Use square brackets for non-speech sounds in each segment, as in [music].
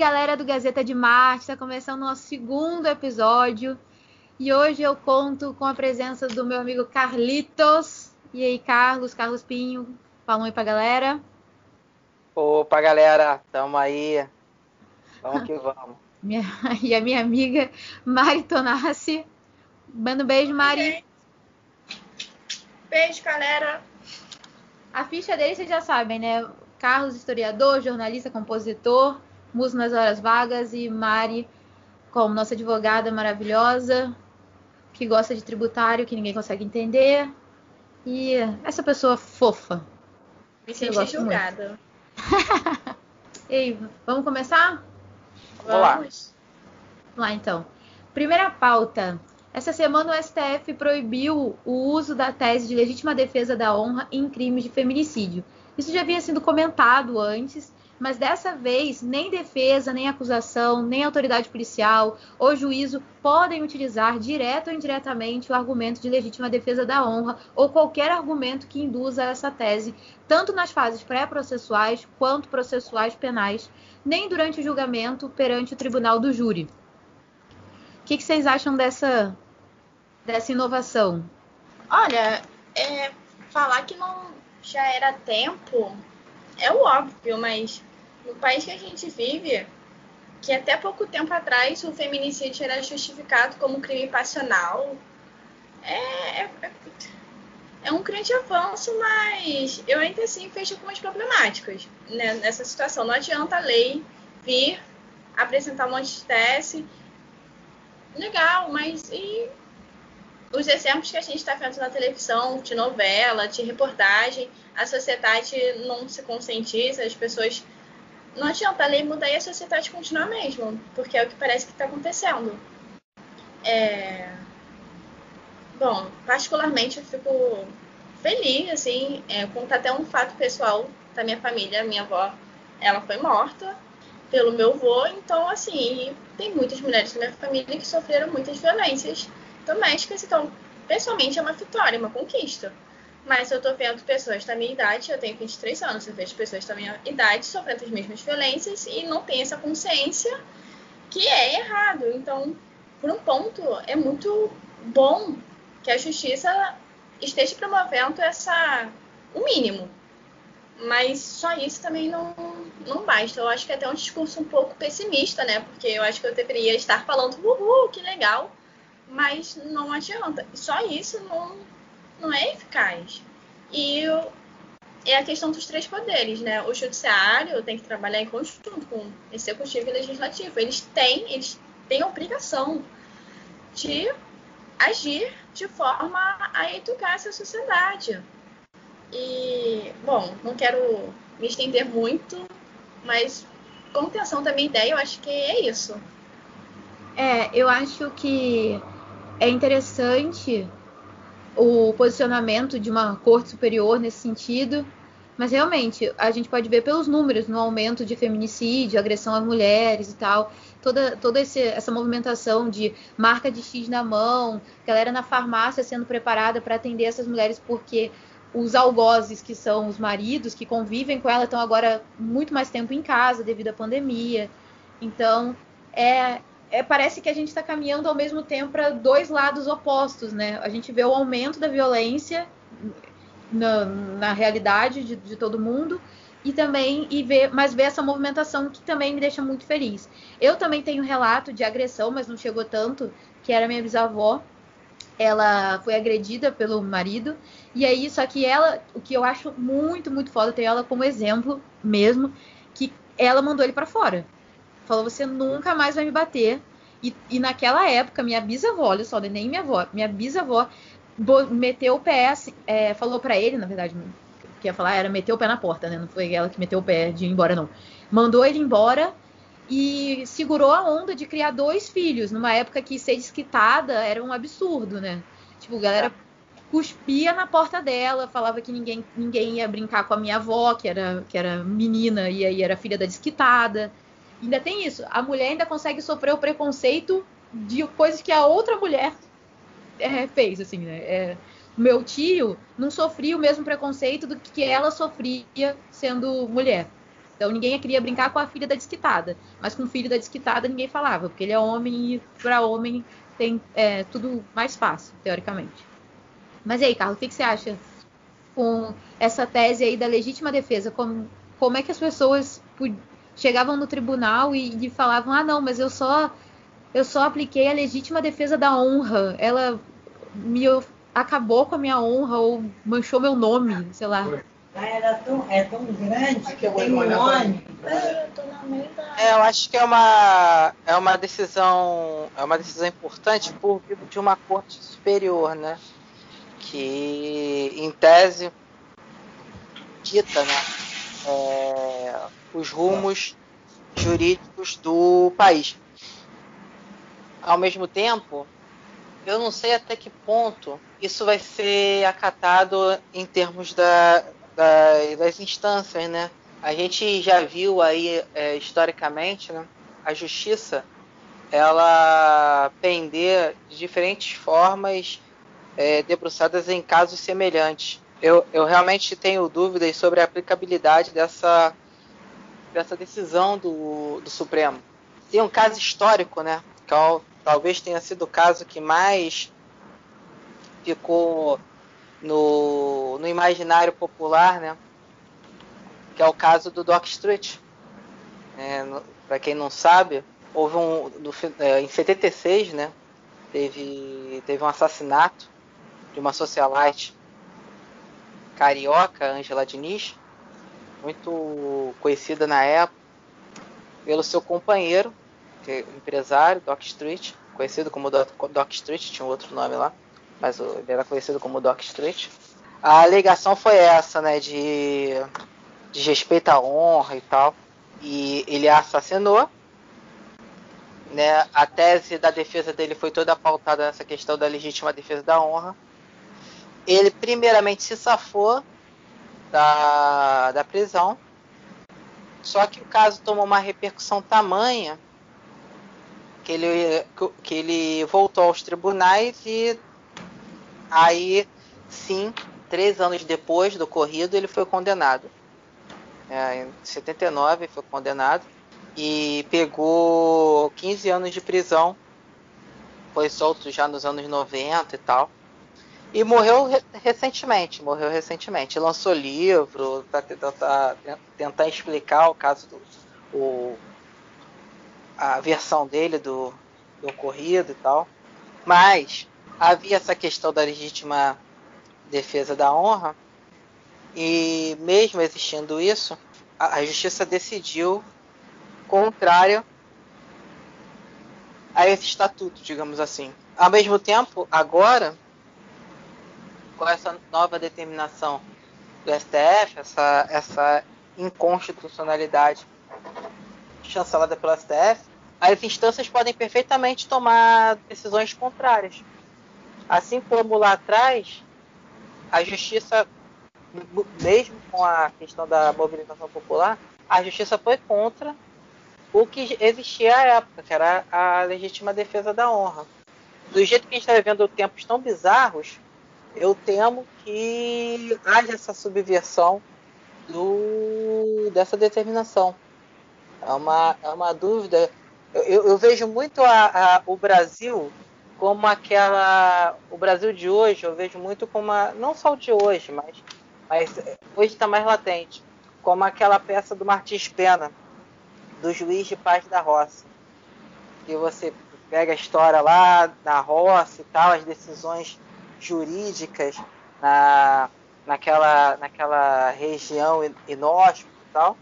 galera do Gazeta de Marte, está começando o nosso segundo episódio. E hoje eu conto com a presença do meu amigo Carlitos. E aí, Carlos, Carlos Pinho, fala um oi pra galera. Opa, galera, tamo aí. Vamos que vamos. [laughs] Minha, e a minha amiga Mari Tonassi. Manda um beijo, Mari. Beijo, galera. A ficha dele vocês já sabem, né? Carlos, historiador, jornalista, compositor, músico nas horas vagas e Mari, como nossa advogada maravilhosa, que gosta de tributário, que ninguém consegue entender. E essa pessoa fofa. Me senti julgada. [laughs] Ei, vamos começar? Vamos lá. Vamos lá, então. Primeira pauta. Essa semana o STF proibiu o uso da tese de legítima defesa da honra em crimes de feminicídio. Isso já havia sido comentado antes, mas dessa vez nem defesa, nem acusação, nem autoridade policial ou juízo podem utilizar direto ou indiretamente o argumento de legítima defesa da honra ou qualquer argumento que induza essa tese, tanto nas fases pré-processuais quanto processuais penais, nem durante o julgamento perante o tribunal do júri. O que, que vocês acham dessa, dessa inovação? Olha, é, falar que não já era tempo, é o óbvio, mas no país que a gente vive, que até pouco tempo atrás o feminicídio era justificado como crime passional, é, é, é um grande avanço, mas eu ainda assim vejo algumas problemáticas né, nessa situação. Não adianta a lei vir apresentar um monte de tese. Legal, mas e os exemplos que a gente está vendo na televisão, de novela, de reportagem, a sociedade não se conscientiza, as pessoas. Não adianta a lei mudar e a sociedade continuar mesmo, porque é o que parece que está acontecendo. É... Bom, particularmente eu fico feliz, assim, é, contar até um fato pessoal da minha família. Minha avó, ela foi morta pelo meu avô, então, assim, tem muitas mulheres da minha família que sofreram muitas violências domésticas, então, pessoalmente, é uma vitória, uma conquista. Mas eu tô vendo pessoas da minha idade, eu tenho 23 anos, eu vejo pessoas da minha idade sofrendo as mesmas violências e não tem essa consciência que é errado. Então, por um ponto, é muito bom que a justiça esteja promovendo essa o mínimo. Mas só isso também não, não basta. Eu acho que é até um discurso um pouco pessimista, né? Porque eu acho que eu deveria estar falando, uhul, que legal mas não adianta. Só isso não, não é eficaz. E é a questão dos três poderes, né? O judiciário tem que trabalhar em conjunto com o executivo e o legislativo. Eles têm, eles têm a obrigação de agir de forma a educar essa sociedade. E, bom, não quero me estender muito, mas contenção da minha ideia, eu acho que é isso. É, eu acho que é interessante o posicionamento de uma corte superior nesse sentido, mas realmente a gente pode ver pelos números no aumento de feminicídio, agressão às mulheres e tal, toda, toda esse, essa movimentação de marca de X na mão, galera na farmácia sendo preparada para atender essas mulheres porque os algozes, que são os maridos que convivem com ela, estão agora muito mais tempo em casa devido à pandemia. Então, é, é, parece que a gente está caminhando ao mesmo tempo para dois lados opostos, né? A gente vê o aumento da violência na, na realidade de, de, todo mundo e também e vê, mas vê essa movimentação que também me deixa muito feliz. Eu também tenho relato de agressão, mas não chegou tanto, que era minha bisavó. Ela foi agredida pelo marido e aí só que ela, o que eu acho muito muito foda, tenho ela como exemplo mesmo, que ela mandou ele para fora falou: você nunca mais vai me bater. E, e naquela época, minha bisavó, olha só, nem minha avó, minha bisavó meteu o pé, assim, é, falou para ele, na verdade, que ia falar era meter o pé na porta, né? Não foi ela que meteu o pé de ir embora, não. Mandou ele embora e segurou a onda de criar dois filhos, numa época que ser desquitada era um absurdo, né? Tipo, a galera cuspia na porta dela, falava que ninguém, ninguém ia brincar com a minha avó, que era, que era menina e aí era filha da desquitada ainda tem isso. A mulher ainda consegue sofrer o preconceito de coisas que a outra mulher é, fez, assim, né? É, meu tio não sofria o mesmo preconceito do que ela sofria sendo mulher. Então ninguém queria brincar com a filha da desquitada. Mas com o filho da desquitada ninguém falava, porque ele é homem e para homem tem é, tudo mais fácil, teoricamente. Mas e aí, Carlos, o que, que, você acha com essa tese aí da legítima defesa? Como, como é que as pessoas chegavam no tribunal e, e falavam, ah, não, mas eu só eu só apliquei a legítima defesa da honra. Ela me acabou com a minha honra ou manchou meu nome, sei lá. Ah, era tão, é tão grande que tem um nome. É, eu acho que é uma, é uma decisão é uma decisão importante por de uma corte superior, né? Que em tese dita, né? É, os rumos jurídicos do país. Ao mesmo tempo, eu não sei até que ponto isso vai ser acatado em termos da, da, das instâncias, né? A gente já viu aí é, historicamente, né? A justiça ela pender de diferentes formas é, debruçadas em casos semelhantes. Eu, eu realmente tenho dúvidas sobre a aplicabilidade dessa, dessa decisão do, do Supremo. Tem um caso histórico, né? Talvez tenha sido o caso que mais ficou no, no imaginário popular, né? Que é o caso do Doc Street. É, Para quem não sabe, houve um é, em 76, né? Teve teve um assassinato de uma socialite carioca, Angela Diniz, muito conhecida na época pelo seu companheiro, é empresário, Doc Street, conhecido como Doc, Doc Street, tinha um outro nome lá mas ele era conhecido como Doc Street. A alegação foi essa, né, de, de respeito à honra e tal. E ele a assassinou. Né, a tese da defesa dele foi toda pautada nessa questão da legítima defesa da honra. Ele primeiramente se safou da, da prisão. Só que o caso tomou uma repercussão tamanha que ele, que ele voltou aos tribunais e Aí, sim, três anos depois do ocorrido, ele foi condenado. É, em 79 foi condenado e pegou 15 anos de prisão. Foi solto já nos anos 90 e tal. E morreu re recentemente, morreu recentemente. Lançou livro para tentar, tentar explicar o caso do o, a versão dele do, do ocorrido e tal. Mas havia essa questão da legítima defesa da honra, e mesmo existindo isso, a, a justiça decidiu contrário a esse estatuto, digamos assim. Ao mesmo tempo, agora, com essa nova determinação do STF, essa, essa inconstitucionalidade chancelada pelo STF, as instâncias podem perfeitamente tomar decisões contrárias. Assim como lá atrás, a justiça, mesmo com a questão da mobilização popular, a justiça foi contra o que existia à época, que era a legítima defesa da honra. Do jeito que a gente está vivendo tempos tão bizarros, eu temo que haja essa subversão do, dessa determinação. É uma, é uma dúvida. Eu, eu, vejo muito a, a, o Brasil como aquela. O Brasil de hoje, eu vejo muito como. A, não só o de hoje, mas, mas hoje está mais latente. Como aquela peça do Martins Pena, do juiz de paz da roça. Que você pega a história lá da roça e tal, as decisões jurídicas na, naquela, naquela região inóspita e tal.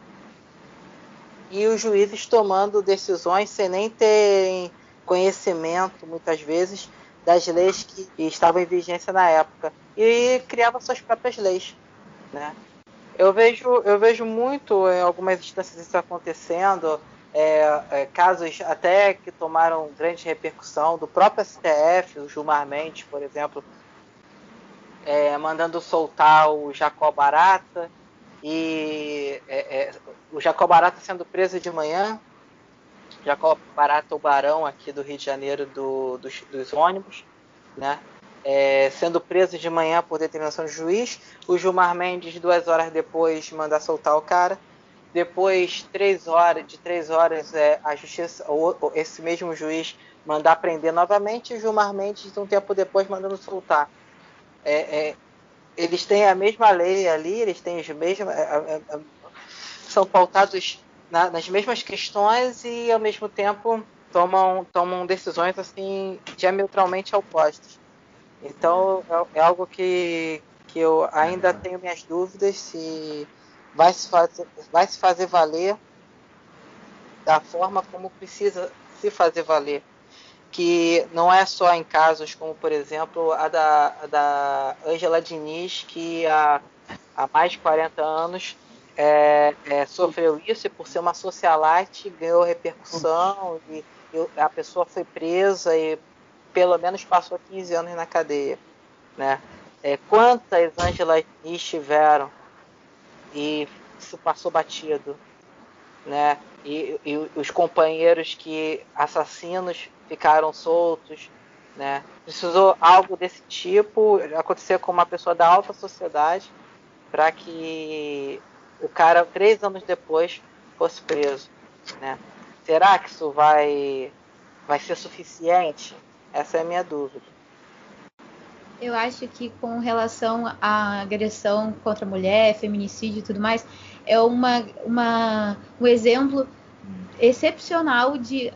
E os juízes tomando decisões sem nem terem conhecimento, muitas vezes, das leis que estavam em vigência na época e criava suas próprias leis, né? Eu vejo, eu vejo muito em algumas instâncias isso acontecendo, é, é, casos até que tomaram grande repercussão do próprio STF, o Gilmar Mendes, por exemplo, é, mandando soltar o Jacó Barata e é, é, o Jacó Barata sendo preso de manhã Jacob Barata, o barão aqui do Rio de Janeiro do, dos, dos, ônibus, né? É, sendo preso de manhã por determinação do juiz, o Gilmar Mendes, duas horas depois, manda soltar o cara. depois três horas, de três horas, é, a justiça, ou, esse mesmo juiz mandar prender novamente e Gilmar Mendes, um tempo depois, mandando soltar. É, é, eles têm a mesma lei ali, eles têm os mesmos. É, é, são pautados na, nas mesmas questões e, ao mesmo tempo, tomam, tomam decisões assim diametralmente opostas. Então, é, algo que, que eu ainda tenho minhas dúvidas se vai se fazer, vai se fazer valer da forma como precisa se fazer valer. Que não é só em casos como, por exemplo, a da, a da Angela Diniz, que há, há mais de 40 anos é, é, sofreu isso e por ser uma socialite ganhou repercussão e, e, a pessoa foi presa e pelo menos passou 15 anos na cadeia. Né? É, quantas Angela Diniz tiveram e isso passou batido, né? E, e, os companheiros que assassinos ficaram soltos, né? Precisou algo desse tipo acontecer com uma pessoa da alta sociedade para que o cara três anos depois fosse preso, né? Será que isso vai vai ser suficiente? Essa é a minha dúvida. Eu acho que com relação à agressão contra a mulher, feminicídio e tudo mais, é uma, uma, um exemplo excepcional de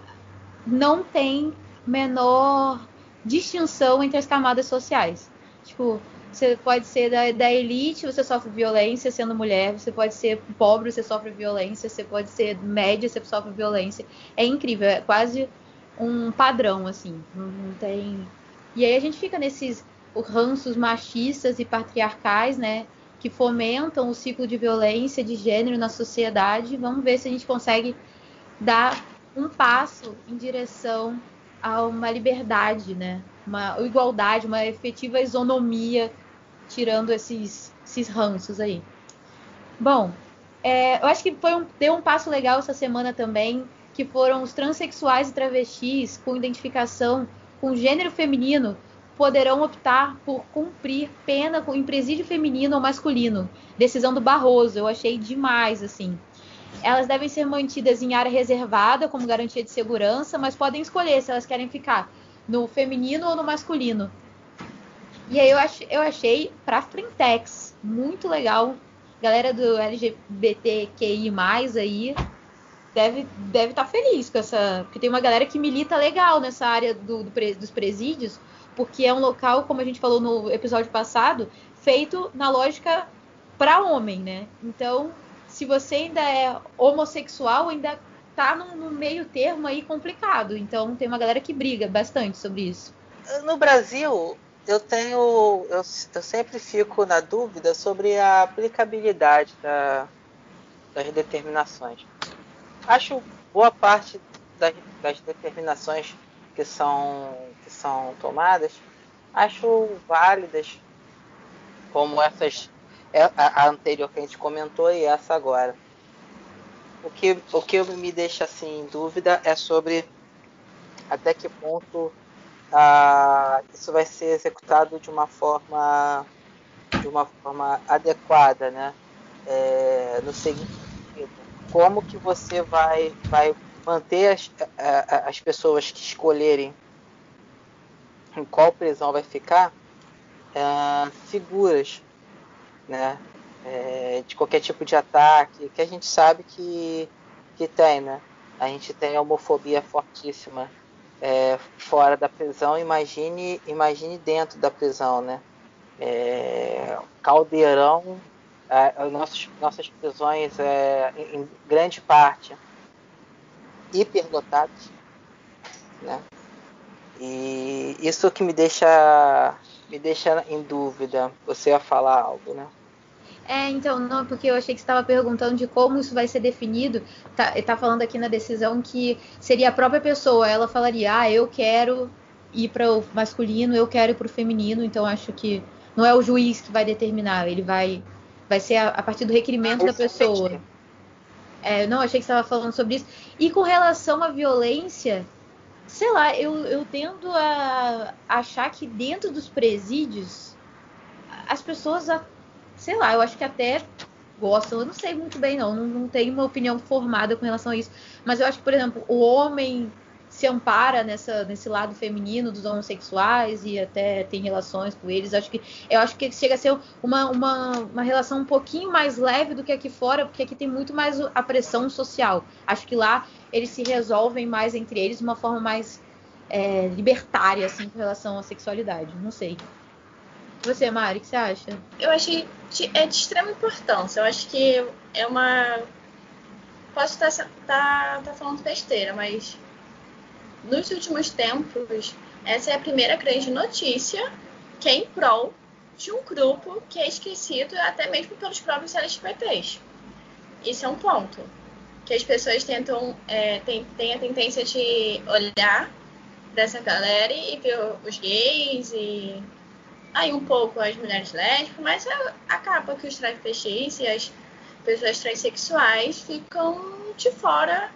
não tem menor distinção entre as camadas sociais. Tipo, você pode ser da, da, elite, você sofre violência sendo mulher, você pode ser pobre, você sofre violência, você pode ser média, você sofre violência. É incrível, é quase um padrão, assim. Não tem. E aí a gente fica nesses ranços machistas e patriarcais, né? Que fomentam o ciclo de violência de gênero na sociedade. Vamos ver se a gente consegue dar um passo em direção a uma liberdade, né? Uma igualdade, uma efetiva isonomia, tirando esses, esses ranços aí. Bom, é, eu acho que foi um, deu um passo legal essa semana também, que foram os transexuais e travestis com identificação com gênero feminino poderão optar por cumprir pena em presídio feminino ou masculino. Decisão do Barroso, eu achei demais, assim. Elas devem ser mantidas em área reservada como garantia de segurança, mas podem escolher se elas querem ficar no feminino ou no masculino. E aí eu, ach, eu achei pra Frentex muito legal. Galera do LGBTQI+, aí, deve deve estar tá feliz com essa... Porque tem uma galera que milita legal nessa área do, do, dos presídios, porque é um local, como a gente falou no episódio passado, feito na lógica para homem, né? Então, se você ainda é homossexual, ainda tá no, meio termo aí complicado. Então, tem uma galera que briga bastante sobre isso. No Brasil, eu tenho, eu, eu sempre fico na dúvida sobre a aplicabilidade da, das determinações. Acho boa parte das, das determinações que são, que são tomadas, acho válidas, como essas, é, a, anterior que a gente comentou e essa agora. O que, o que me deixa assim em dúvida é sobre até que ponto ah, isso vai ser executado de uma forma de uma forma adequada, né? É, no seguinte como que você vai vai manter as, as pessoas que escolherem em qual prisão vai ficar é, seguras, né? É, de qualquer tipo de ataque, que a gente sabe que, que tem, né? A gente tem a homofobia fortíssima é, fora da prisão, imagine, imagine dentro da prisão, né? É, caldeirão, é, nossas, prisões, é, em grande parte, hiperlotados, né? E isso que me deixa me deixa em dúvida. Você ia falar algo, né? É, então, não, porque eu achei que você estava perguntando de como isso vai ser definido. Tá, tá falando aqui na decisão que seria a própria pessoa. Ela falaria, ah, eu quero ir para o masculino, eu quero ir para o feminino. Então, acho que não é o juiz que vai determinar. Ele vai, vai ser a, a partir do requerimento ah, da pessoa. É, não, achei que você estava falando sobre isso. E com relação à violência, sei lá, eu, eu tendo a achar que dentro dos presídios as pessoas, sei lá, eu acho que até gostam. Eu não sei muito bem, não. não. Não tenho uma opinião formada com relação a isso. Mas eu acho que, por exemplo, o homem se ampara nessa, nesse lado feminino dos homossexuais e até tem relações com eles. Acho que, eu acho que chega a ser uma, uma, uma relação um pouquinho mais leve do que aqui fora, porque aqui tem muito mais a pressão social. Acho que lá eles se resolvem mais entre eles de uma forma mais é, libertária, assim, com relação à sexualidade. Não sei. Você, Mari, o que você acha? Eu achei de, é de extrema importância. Eu acho que é uma. Posso estar tá, tá, tá falando besteira, mas nos últimos tempos, essa é a primeira grande notícia que é em prol de um grupo que é esquecido até mesmo pelos próprios LGBTs. Isso é um ponto. Que as pessoas tentam, é, tem, tem a tendência de olhar dessa galera e ver os gays e aí um pouco as mulheres lésbicas, mas acaba que os travestis e as pessoas transexuais ficam de fora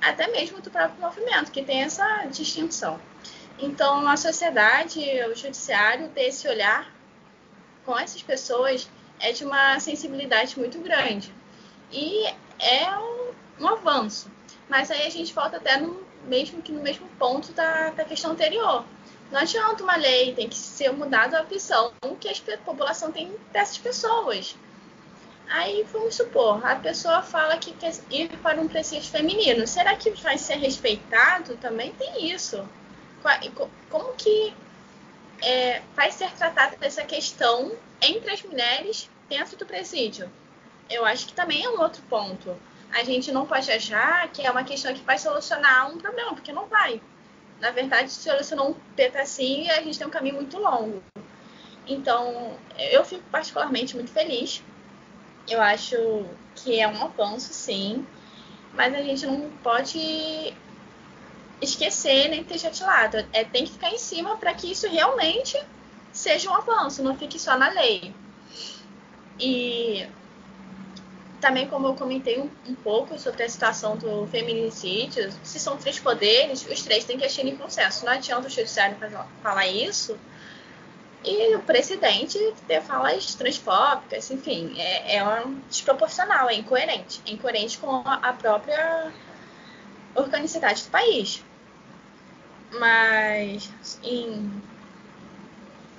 até mesmo do próprio movimento, que tem essa distinção. Então, a sociedade, o judiciário, ter esse olhar com essas pessoas é de uma sensibilidade muito grande. E é um, um avanço. Mas aí a gente volta até no, mesmo que no mesmo ponto da, da questão anterior. Não adianta uma lei, tem que ser mudada a visão que a população tem dessas pessoas. Aí, vamos supor, a pessoa fala que quer ir para um presídio feminino. Será que vai ser respeitado? Também tem isso. Como que é, vai ser tratada essa questão entre as mulheres dentro do presídio? Eu acho que também é um outro ponto. A gente não pode achar que é uma questão que vai solucionar um problema, porque não vai na verdade, solucionou um pedacinho e a gente tem um caminho muito longo. Então, eu fico particularmente muito feliz. Eu acho que é um avanço, sim, mas a gente não pode esquecer nem deixar de lado. É, tem que ficar em cima para que isso realmente seja um avanço, não fique só na lei. E também, como eu comentei um, um, pouco sobre a situação do feminicídio, se são três poderes, os três têm que agir em consenso. Não adianta o judiciário falar isso e o presidente ter falas transfóbicas, enfim, é, é um desproporcional, é incoerente. É incoerente com a própria organicidade do país. Mas, em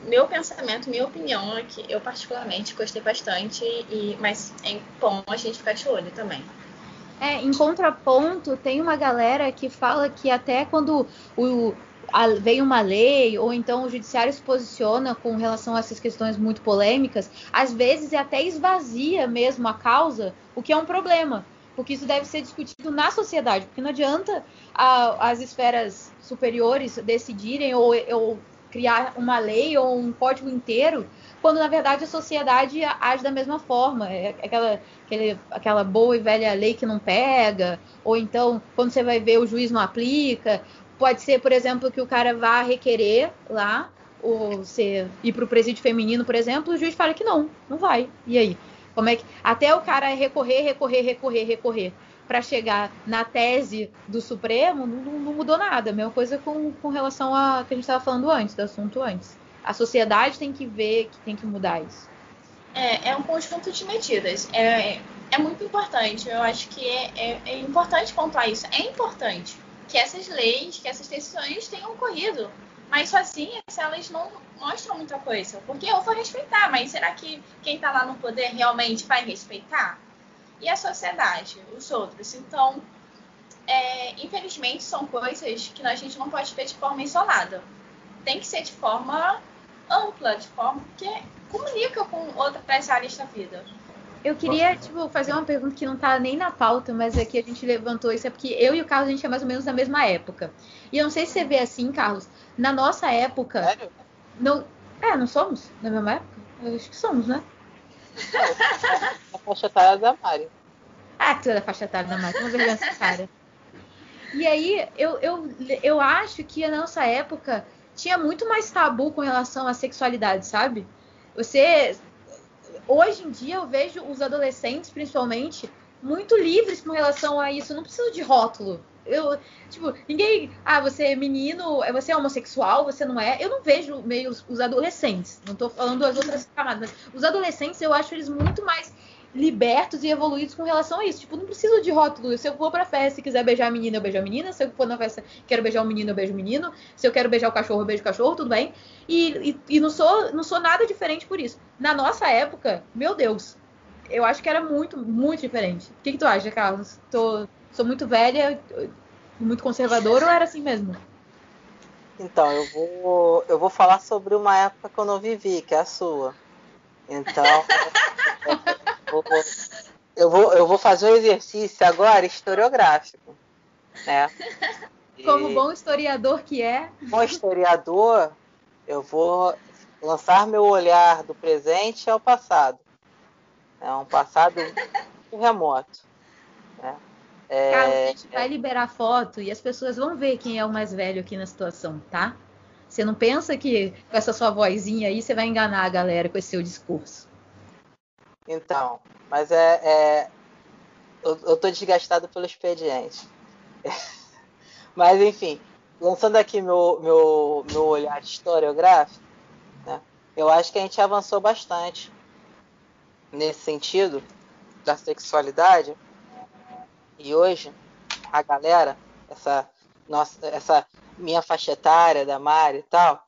meu pensamento, minha opinião é que eu particularmente gostei bastante, e, mas é bom a gente ficar de olho também. É, em contraponto, tem uma galera que fala que até quando o, a, vem uma lei, ou então o judiciário se posiciona com relação a essas questões muito polêmicas, às vezes é até esvazia mesmo a causa, o que é um problema. Porque isso deve ser discutido na sociedade, porque não adianta a, as esferas superiores decidirem ou, ou criar uma lei ou um código inteiro, quando na verdade a sociedade age da mesma forma. É aquela, aquele, aquela boa e velha lei que não pega, ou então quando você vai ver o juiz não aplica. Pode ser, por exemplo, que o cara vá requerer lá, ou você ir para o presídio feminino, por exemplo, o juiz fala que não, não vai. E aí? Como é que. Até o cara recorrer, recorrer, recorrer, recorrer para chegar na tese do Supremo, não, não, mudou nada. Mesma coisa com, com relação a que a gente estava falando antes, do assunto antes. A sociedade tem que ver que tem que mudar isso. É, é um conjunto de medidas. É, é muito importante. Eu acho que é, é, é importante pontuar isso. É importante que essas leis, que essas decisões tenham ocorrido. Mas sozinhas elas não mostram muita coisa. Porque eu vou respeitar, mas será que quem está lá no poder realmente vai respeitar? e a sociedade, os outros. Então, é, infelizmente, são coisas que a gente não pode ver de forma isolada. Tem que ser de forma ampla, de forma que comunica com outras áreas da vida. Eu queria, tipo, fazer uma pergunta que não tá nem na pauta, mas aqui a gente levantou isso, é porque eu e o Carlos, a gente é mais ou menos da mesma época. E eu não sei se você vê assim, Carlos, na nossa época... Sério? Não, é, não somos na mesma época? Eu acho que somos, né? [laughs] a faixa etária da Mari. Ah, tu é da faixa etária da Mari, uma vergonha essa cara. E aí, eu, eu, eu acho que na nossa época tinha muito mais tabu com relação à sexualidade, sabe? Você. Hoje em dia eu vejo os adolescentes, principalmente, muito livres com relação a isso. Eu não preciso de rótulo. Eu, tipo, ninguém. Ah, você é menino, você é homossexual, você não é. Eu não vejo meio os, os adolescentes. Não tô falando as outras camadas, mas os adolescentes eu acho eles muito mais libertos e evoluídos com relação a isso. Tipo, não preciso de rótulo. Se eu for pra festa e quiser beijar a menina, eu beijo a menina. Se eu for na festa quero beijar o menino, eu beijo o menino. Se eu quero beijar o cachorro, eu beijo o cachorro, tudo bem. E, e, e não, sou, não sou nada diferente por isso. Na nossa época, meu Deus, eu acho que era muito, muito diferente. O que, que tu acha, Carlos? Tô, sou muito velha, muito conservadora ou era assim mesmo? Então, eu vou, eu vou falar sobre uma época que eu não vivi, que é a sua. Então, [laughs] vou, eu, vou, eu vou fazer um exercício agora historiográfico. Né? Como bom historiador que é. Bom historiador, eu vou lançar meu olhar do presente ao passado. É um passado remoto. Né? É, Cara, a gente vai liberar foto e as pessoas vão ver quem é o mais velho aqui na situação, tá? Você não pensa que com essa sua vozinha aí você vai enganar a galera com esse seu discurso. Então, mas é. é eu, eu tô desgastado pelo expediente. [laughs] mas enfim, lançando aqui meu, meu, meu olhar historiográfico, né, eu acho que a gente avançou bastante nesse sentido da sexualidade e hoje, a galera, essa, nossa, essa minha faixa etária da Mari e tal,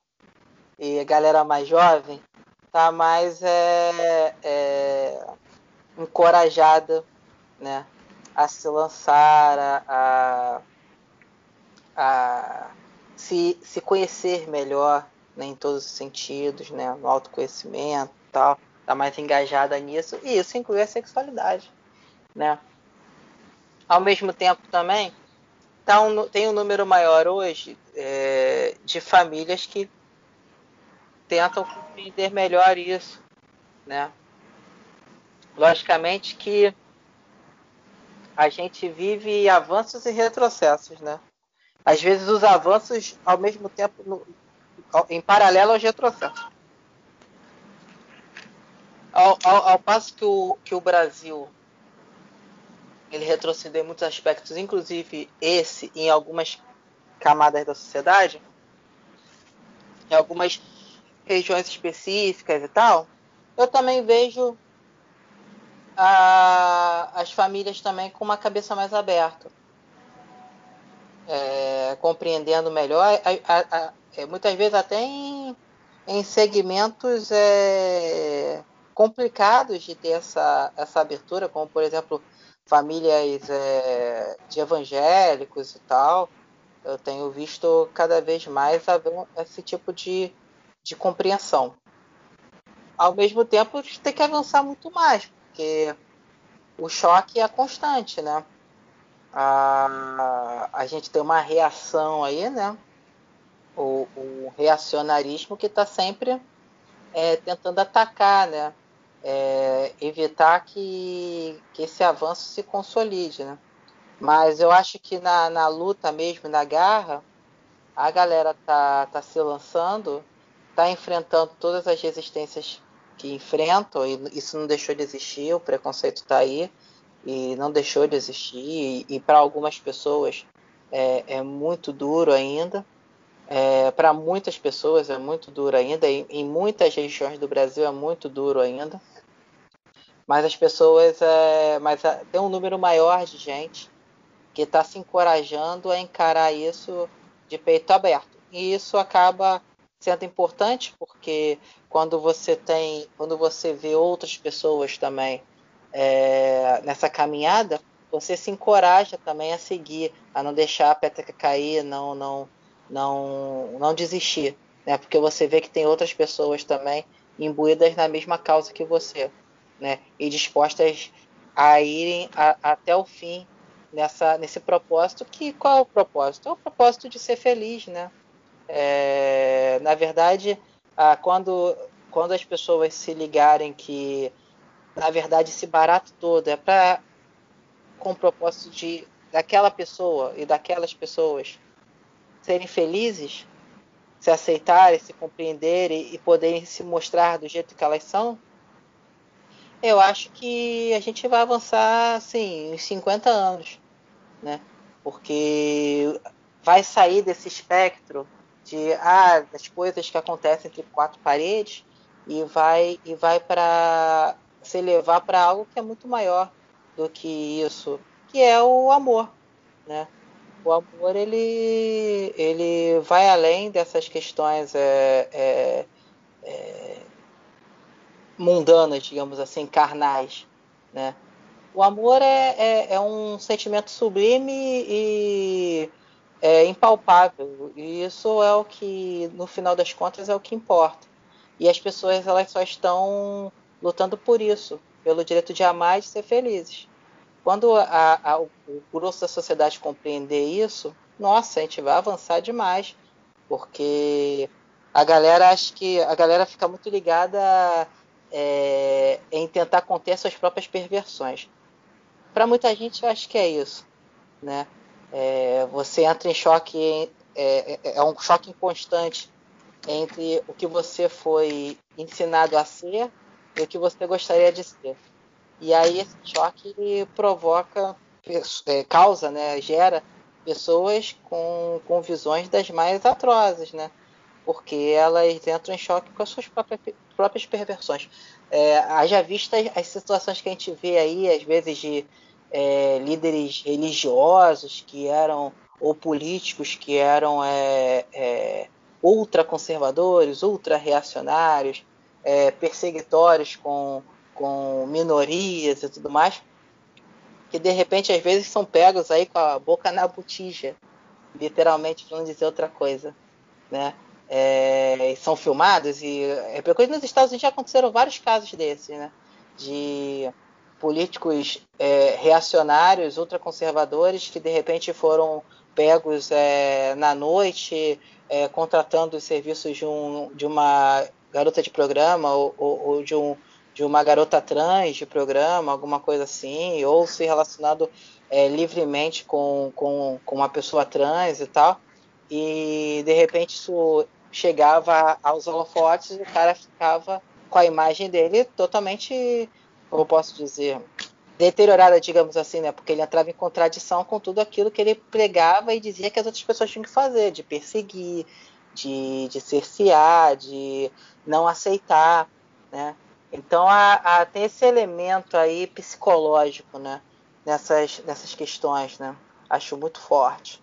e a galera mais jovem, tá mais é, é, encorajada né, a se lançar, a, a, a se, se conhecer melhor né, em todos os sentidos, né, no autoconhecimento tal, tá mais engajada nisso, e isso inclui a sexualidade, né? Ao mesmo tempo também, tá um, tem um número maior hoje é, de famílias que tentam compreender melhor isso, né? Logicamente que a gente vive avanços e retrocessos, né? Às vezes os avanços ao mesmo tempo no, em paralelo aos retrocessos. Ao, ao, ao passo que o, que o Brasil ele retrocedeu em muitos aspectos, inclusive esse em algumas camadas da sociedade, em algumas regiões específicas e tal, eu também vejo a, as famílias também com uma cabeça mais aberta, é, compreendendo melhor, a, a, é, muitas vezes até em, em segmentos é, complicados de ter essa, essa abertura, como por exemplo famílias é, de evangélicos e tal, eu tenho visto cada vez mais esse tipo de, de compreensão. Ao mesmo tempo, a gente tem que avançar muito mais, porque o choque é constante, né? A, a gente tem uma reação aí, né? O, o reacionarismo que está sempre é, tentando atacar, né? é, evitar que, que esse avanço se consolide, né? Mas eu acho que na, na luta mesmo, na garra, a galera tá, tá se lançando, tá enfrentando todas as resistências que enfrentam, e isso não deixou de existir, o preconceito está aí, e não deixou de existir, e, e para algumas pessoas é, é, muito duro ainda, é, para muitas pessoas é muito duro ainda, em, em muitas regiões do Brasil é muito duro ainda. Mas as pessoas é, mas é, tem um número maior de gente que está se encorajando a encarar isso de peito aberto. E isso acaba sendo importante porque quando você tem quando você vê outras pessoas também é, nessa caminhada você se encoraja também a seguir a não deixar a peteca cair não não não não desistir né porque você vê que tem outras pessoas também imbuídas na mesma causa que você né? E dispostas a irem a, até o fim nessa, nesse propósito. Que qual é o propósito? É o propósito de ser feliz, né? É, na verdade, a, quando quando as pessoas se ligarem que na verdade esse barato todo é para com o propósito de daquela pessoa e daquelas pessoas serem felizes, se aceitarem, se compreenderem e poderem se mostrar do jeito que elas são, eu acho que a gente vai avançar assim, uns 50 anos, né? Porque vai sair desse espectro de ah, das coisas que acontecem entre quatro paredes e vai e vai para se levar para algo que é muito maior do que isso, que é o amor, né? O amor ele ele vai além dessas questões é, é, é, mundanas, digamos assim, carnais, né? O amor é, é, é um sentimento sublime e é impalpável. E isso é o que, no final das contas, é o que importa. E as pessoas elas só estão lutando por isso, pelo direito de amar e de ser felizes. Quando a, a, o grosso da sociedade compreender isso, nossa, a gente vai avançar demais, porque a galera acho que a galera fica muito ligada é, em tentar conter suas próprias perversões. Para muita gente, eu acho que é isso, né? É, você entra em choque, é, é, é, um choque constante entre o que você foi ensinado a ser e o que você gostaria de ser. E aí esse choque provoca, é, causa, né, gera pessoas com, com visões das mais atrozes, né? Porque elas entram em choque com as suas próprias, próprias perversões. É, haja vista as situações que a gente vê aí, às vezes, de é, líderes religiosos que eram ou políticos que eram é, é, ultraconservadores, ultra-reacionários, é, perseguitórios com, com minorias e tudo mais, que de repente às vezes são pegos aí com a boca na botija, literalmente, para não dizer outra coisa, né? É, são filmados e é nos Estados Unidos já aconteceram vários casos desses, né? De políticos é, reacionários, ultraconservadores, que de repente foram pegos é, na noite, é, contratando os serviços de, um, de, uma garota de programa ou, ou, ou, de, um, de uma garota trans de programa, alguma coisa assim, ou se relacionando é, livremente com, com, com uma pessoa trans e tal. E de repente isso chegava aos holofotes e o cara ficava com a imagem dele totalmente como posso dizer, deteriorada, digamos assim, né? Porque ele entrava em contradição com tudo aquilo que ele pregava e dizia que as outras pessoas tinham que fazer, de perseguir, de, de cercear, de não aceitar, né? Então a, a, tem esse elemento aí psicológico, né? Nessas, nessas questões, né? Acho muito forte.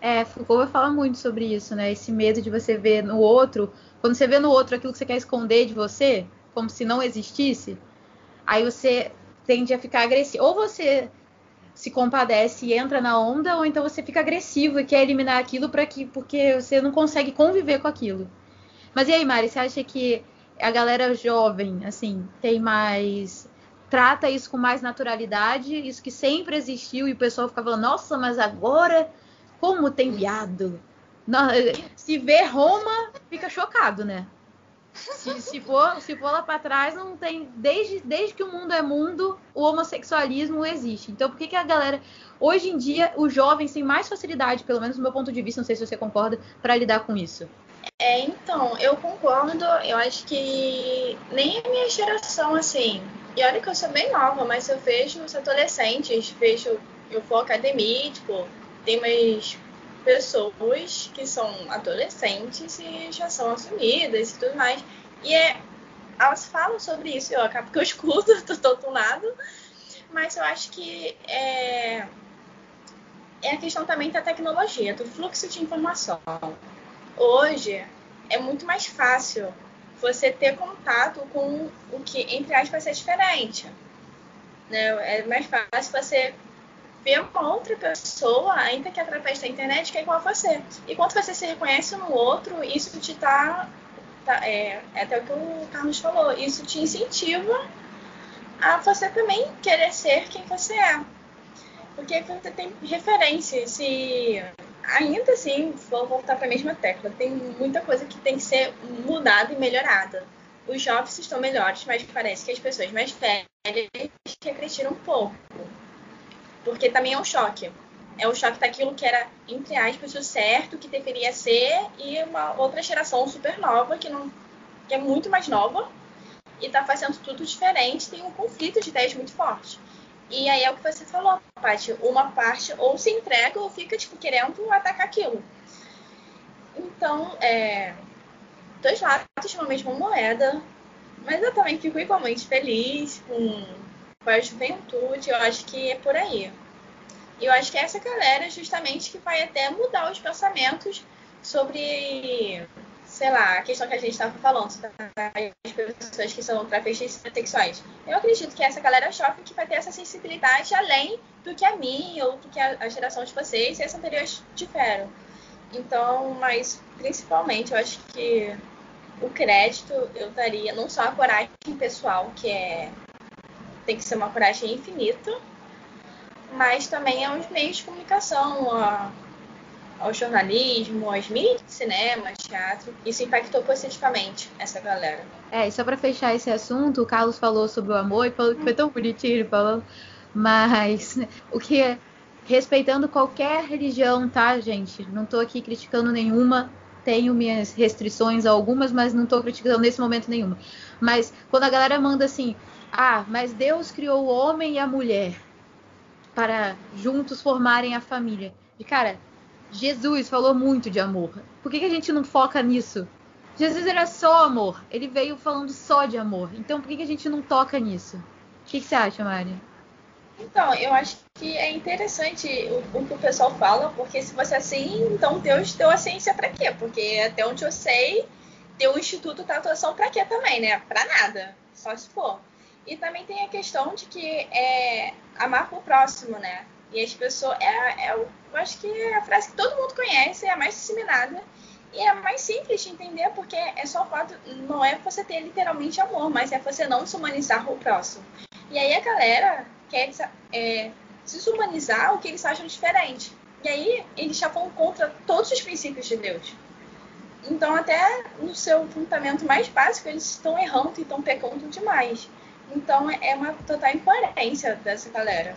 É, Foucault fala muito sobre isso, né? Esse medo de você ver no outro, quando você vê no outro aquilo que você quer esconder de você, como se não existisse, aí você tende a ficar agressivo. Ou você se compadece e entra na onda, ou então você fica agressivo e quer eliminar aquilo para que porque você não consegue conviver com aquilo. Mas e aí, Mari, você acha que a galera jovem, assim, tem mais trata isso com mais naturalidade, isso que sempre existiu e o pessoal fica falando, nossa, mas agora como tem viado? Se vê Roma, fica chocado, né? Se, se, for, se for lá para trás, não tem. Desde, desde que o mundo é mundo, o homossexualismo existe. Então, por que, que a galera. Hoje em dia, os jovens têm mais facilidade, pelo menos do meu ponto de vista, não sei se você concorda, para lidar com isso? É, então, eu concordo. Eu acho que nem a minha geração, assim. E olha que eu sou bem nova, mas eu vejo os adolescentes, vejo. Eu à academia, tipo, tem umas pessoas que são adolescentes e já são assumidas e tudo mais. E é, elas falam sobre isso, eu acabo que eu [laughs] escuto, tô todo lado, mas eu acho que é, é a questão também da tecnologia, do fluxo de informação. Hoje é muito mais fácil você ter contato com o que, entre aspas, é diferente. Né? É mais fácil você ver uma outra pessoa, ainda que através da internet, que é igual a você. E quando você se reconhece no outro, isso te tá, tá é, é até o que o Carlos falou, isso te incentiva a você também querer ser quem você é. Porque você tem referência, se ainda assim, vou voltar para a mesma tecla, tem muita coisa que tem que ser mudada e melhorada. Os jovens estão melhores, mas parece que as pessoas mais velhas regrediram um pouco. Porque também é um choque. É o choque daquilo que era, entre aspas, o certo, que deveria ser, e uma outra geração super nova, que, não, que é muito mais nova, e está fazendo tudo diferente, tem um conflito de ideias muito forte. E aí é o que você falou, Paty, uma parte ou se entrega ou fica, tipo, querendo atacar aquilo. Então, é, dois lados de uma mesma moeda, Mas eu também fico igualmente feliz com, com a juventude, eu acho que é por aí. E eu acho que é essa galera justamente que vai até mudar os pensamentos sobre, sei lá, a questão que a gente estava falando, as pessoas que são travestis sexuais. Eu acredito que essa galera jovem que vai ter essa sensibilidade além do que a minha ou do que a, a geração de vocês e as anteriores tiveram. Então, mas principalmente eu acho que o crédito eu daria não só a coragem pessoal, que é tem que ser uma coragem infinita, mas também aos meios de comunicação, a, ao jornalismo, às mídias, cinema, teatro. Isso impactou positivamente essa galera. É, e só para fechar esse assunto, o Carlos falou sobre o amor e falou que foi tão bonitinho ele falando, mas o que é respeitando qualquer religião, tá, gente? Não tô aqui criticando nenhuma, tenho minhas restrições algumas, mas não tô criticando nesse momento nenhuma. Mas quando a galera manda assim, ah, mas Deus criou o homem e a mulher para juntos formarem a família. E cara, Jesus falou muito de amor. Por que, que a gente não foca nisso? Jesus era só amor. Ele veio falando só de amor. Então por que, que a gente não toca nisso? O que, que você acha, Mari? Então, eu acho que é interessante o, o, que o pessoal fala, porque se você é assim, então Deus deu a ciência para quê? Porque até onde eu sei, deu o Instituto da Atuação para quê também, né? Para nada, só se for. E também tem a questão de que é amar o próximo, né? E as pessoas. É, é, eu acho que é a frase que todo mundo conhece, é a mais disseminada. E é mais simples de entender, porque é só o fato. Não é você ter literalmente amor, mas é você não desumanizar o próximo. E aí a galera quer é, desumanizar o que eles acham diferente. E aí eles já vão contra todos os princípios de Deus. Então, até no seu fundamento mais básico, eles estão errando e estão pecando demais. Então, é uma total incoerência dessa galera.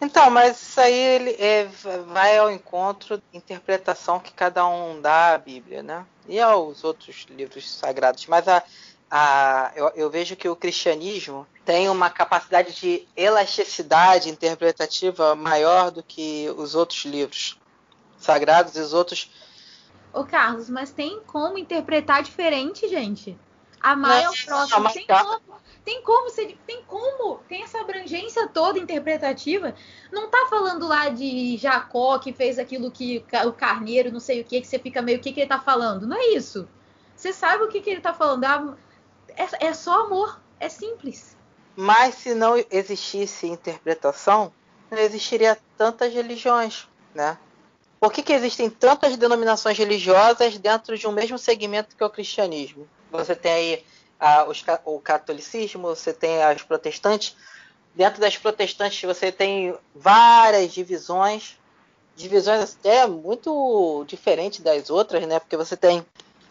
Então, mas isso aí ele é, vai ao encontro da interpretação que cada um dá à Bíblia, né? E aos outros livros sagrados. Mas a, a, eu, eu, vejo que o cristianismo tem uma capacidade de elasticidade interpretativa maior do que os outros livros sagrados e os outros. Ô Carlos, mas tem como interpretar diferente, gente? Amar é o próximo. Não, tem como. Tem como, tem como, tem essa abrangência toda interpretativa. Não tá falando lá de Jacó que fez aquilo que o carneiro, não sei o que, que você fica meio o que, que ele tá falando. Não é isso. Você sabe o que, que ele tá falando. Ah, é, é só amor. É simples. Mas se não existisse interpretação, não existiria tantas religiões, né? Por que, que existem tantas denominações religiosas dentro de um mesmo segmento que é o cristianismo? Você tem aí a, os, o catolicismo, você tem as protestantes. Dentro das protestantes você tem várias divisões, divisões até muito diferentes das outras, né? Porque você tem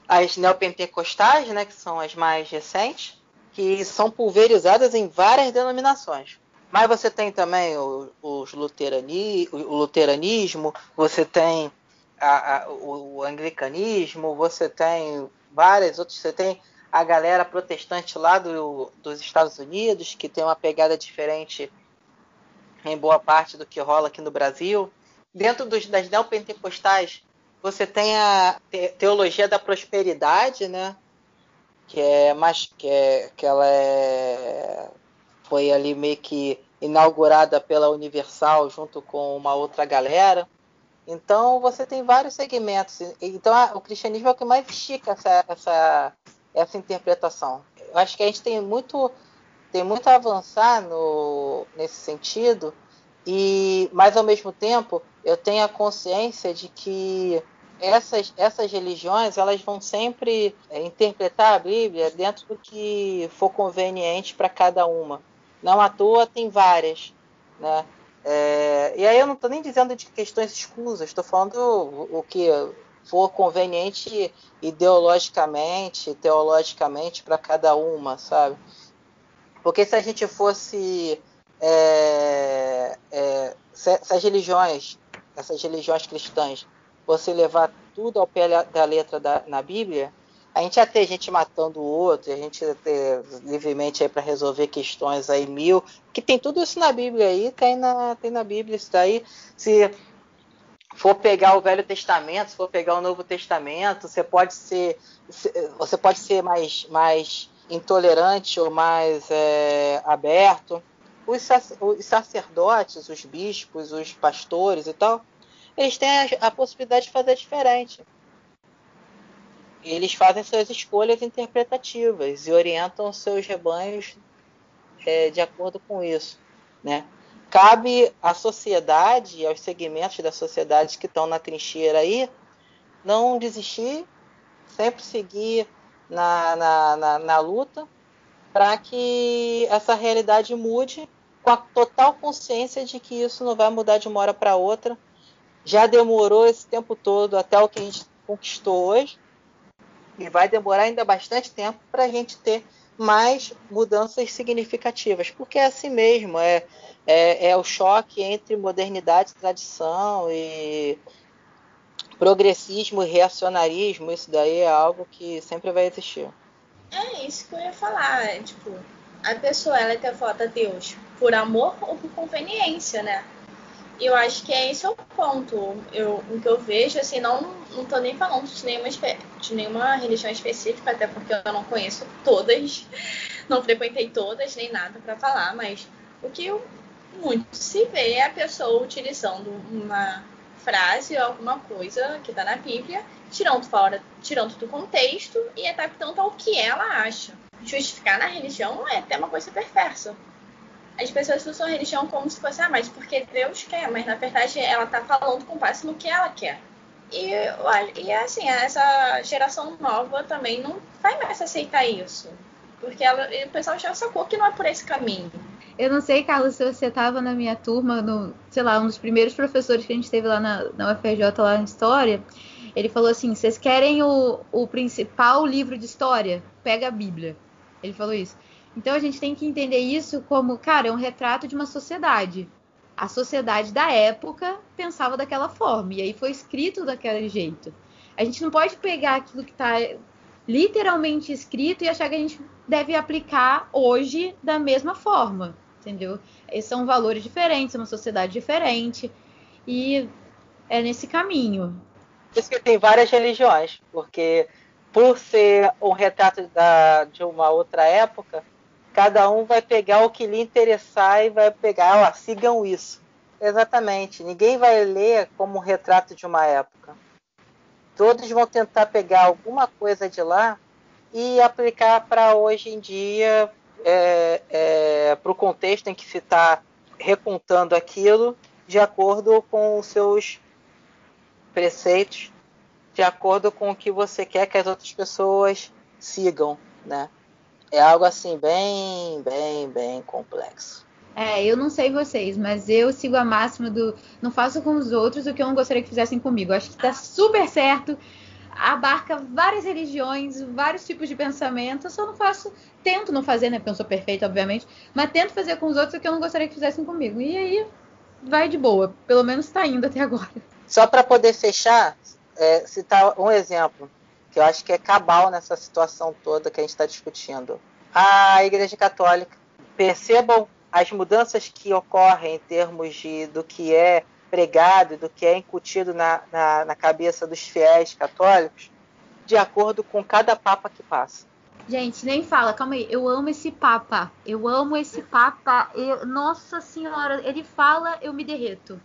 as neopentecostais, né, que são as mais recentes, que são pulverizadas em várias denominações. Mas você tem também o, os luterani, o luteranismo, você tem a, a, o, o anglicanismo, você tem várias outras, você tem a galera protestante lá do, dos Estados Unidos, que tem uma pegada diferente em boa parte do que rola aqui no Brasil. Dentro dos, das neopentecostais, você tem a teologia da prosperidade, né? Que é mais que, é, que ela é, foi ali meio que inaugurada pela Universal junto com uma outra galera. Então você tem vários segmentos. Então a, o cristianismo é o que mais estica essa, essa essa interpretação. Eu acho que a gente tem muito tem muito a avançar no, nesse sentido e mas ao mesmo tempo eu tenho a consciência de que essas, essas religiões elas vão sempre é, interpretar a Bíblia dentro do que for conveniente para cada uma. Não à toa tem várias, né? É, e aí eu não estou nem dizendo de questões escusas, estou falando o, o que for conveniente ideologicamente, teologicamente para cada uma, sabe? Porque se a gente fosse é, é, se, se, as religiões, essas religiões cristãs, fosse levar tudo ao pé da letra da, na Bíblia, a gente ia ter gente matando o outro, a gente ia ter livremente aí para resolver questões aí mil, que tem tudo isso na Bíblia aí, tem na, tem na Bíblia isso daí. Se for pegar o Velho Testamento, se for pegar o Novo Testamento, você pode ser, você pode ser mais, mais intolerante ou mais é, aberto. Os, os, sacerdotes, os bispos, os pastores e tal, eles têm a, a possibilidade de fazer diferente. Eles fazem suas escolhas interpretativas e orientam seus rebanhos é, de acordo com isso, né? Cabe à sociedade, aos segmentos da sociedade que estão na trincheira aí, não desistir, sempre seguir na, na, na, na luta para que essa realidade mude com a total consciência de que isso não vai mudar de uma hora para outra. Já demorou esse tempo todo até o que a gente conquistou hoje e vai demorar ainda bastante tempo para a gente ter mais mudanças significativas, porque é assim mesmo, é, é, é o choque entre modernidade e tradição e progressismo e reacionarismo, isso daí é algo que sempre vai existir. É isso que eu ia falar, é, tipo, a pessoa ela quer a Deus por amor ou por conveniência, né? Eu acho que é esse é o ponto. Eu, o que eu vejo, assim, não, não tô nem falando de nenhuma, de nenhuma religião específica, até porque eu não conheço todas, [laughs] não frequentei todas, nem nada para falar, mas o que eu, muito se vê é a pessoa utilizando uma frase ou alguma coisa que está na Bíblia, tirando fora, tirando do contexto e adaptando ao que ela acha. Justificar na religião é até uma coisa perversa. As pessoas usam a religião como se fosse, ah, mas porque Deus quer, mas na verdade ela está falando com base no que ela quer. E, e assim, essa geração nova também não vai mais aceitar isso. Porque ela, o pessoal já sacou que não é por esse caminho. Eu não sei, Carlos, se você estava na minha turma, no, sei lá, um dos primeiros professores que a gente teve lá na, na UFRJ, lá em História. Ele falou assim: vocês querem o, o principal livro de história? Pega a Bíblia. Ele falou isso. Então a gente tem que entender isso como, cara, é um retrato de uma sociedade. A sociedade da época pensava daquela forma, e aí foi escrito daquele jeito. A gente não pode pegar aquilo que está literalmente escrito e achar que a gente deve aplicar hoje da mesma forma entendeu? Esses são valores diferentes, uma sociedade diferente e é nesse caminho. Por isso que tem várias religiões, porque por ser um retrato da, de uma outra época, cada um vai pegar o que lhe interessar e vai pegar, ó, sigam isso. Exatamente. Ninguém vai ler como um retrato de uma época. Todos vão tentar pegar alguma coisa de lá e aplicar para hoje em dia, é, é, para o contexto em que se está recontando aquilo, de acordo com os seus preceitos, de acordo com o que você quer que as outras pessoas sigam, né? É algo assim bem, bem, bem complexo. É, eu não sei vocês, mas eu sigo a máxima do não faço com os outros o que eu não gostaria que fizessem comigo. Eu acho que tá super certo abarca várias religiões, vários tipos de pensamento. Eu só não faço, tento não fazer, né? Porque eu não sou perfeita, obviamente, mas tento fazer com os outros o que eu não gostaria que fizessem comigo. E aí vai de boa, pelo menos está indo até agora. Só para poder fechar, é, citar um exemplo que eu acho que é cabal nessa situação toda que a gente está discutindo. A Igreja Católica, percebam as mudanças que ocorrem em termos de do que é pregado, do que é incutido na, na, na cabeça dos fiéis católicos, de acordo com cada papa que passa. Gente, nem fala, calma aí. Eu amo esse Papa. Eu amo esse Papa. Eu, nossa Senhora, ele fala, eu me derreto.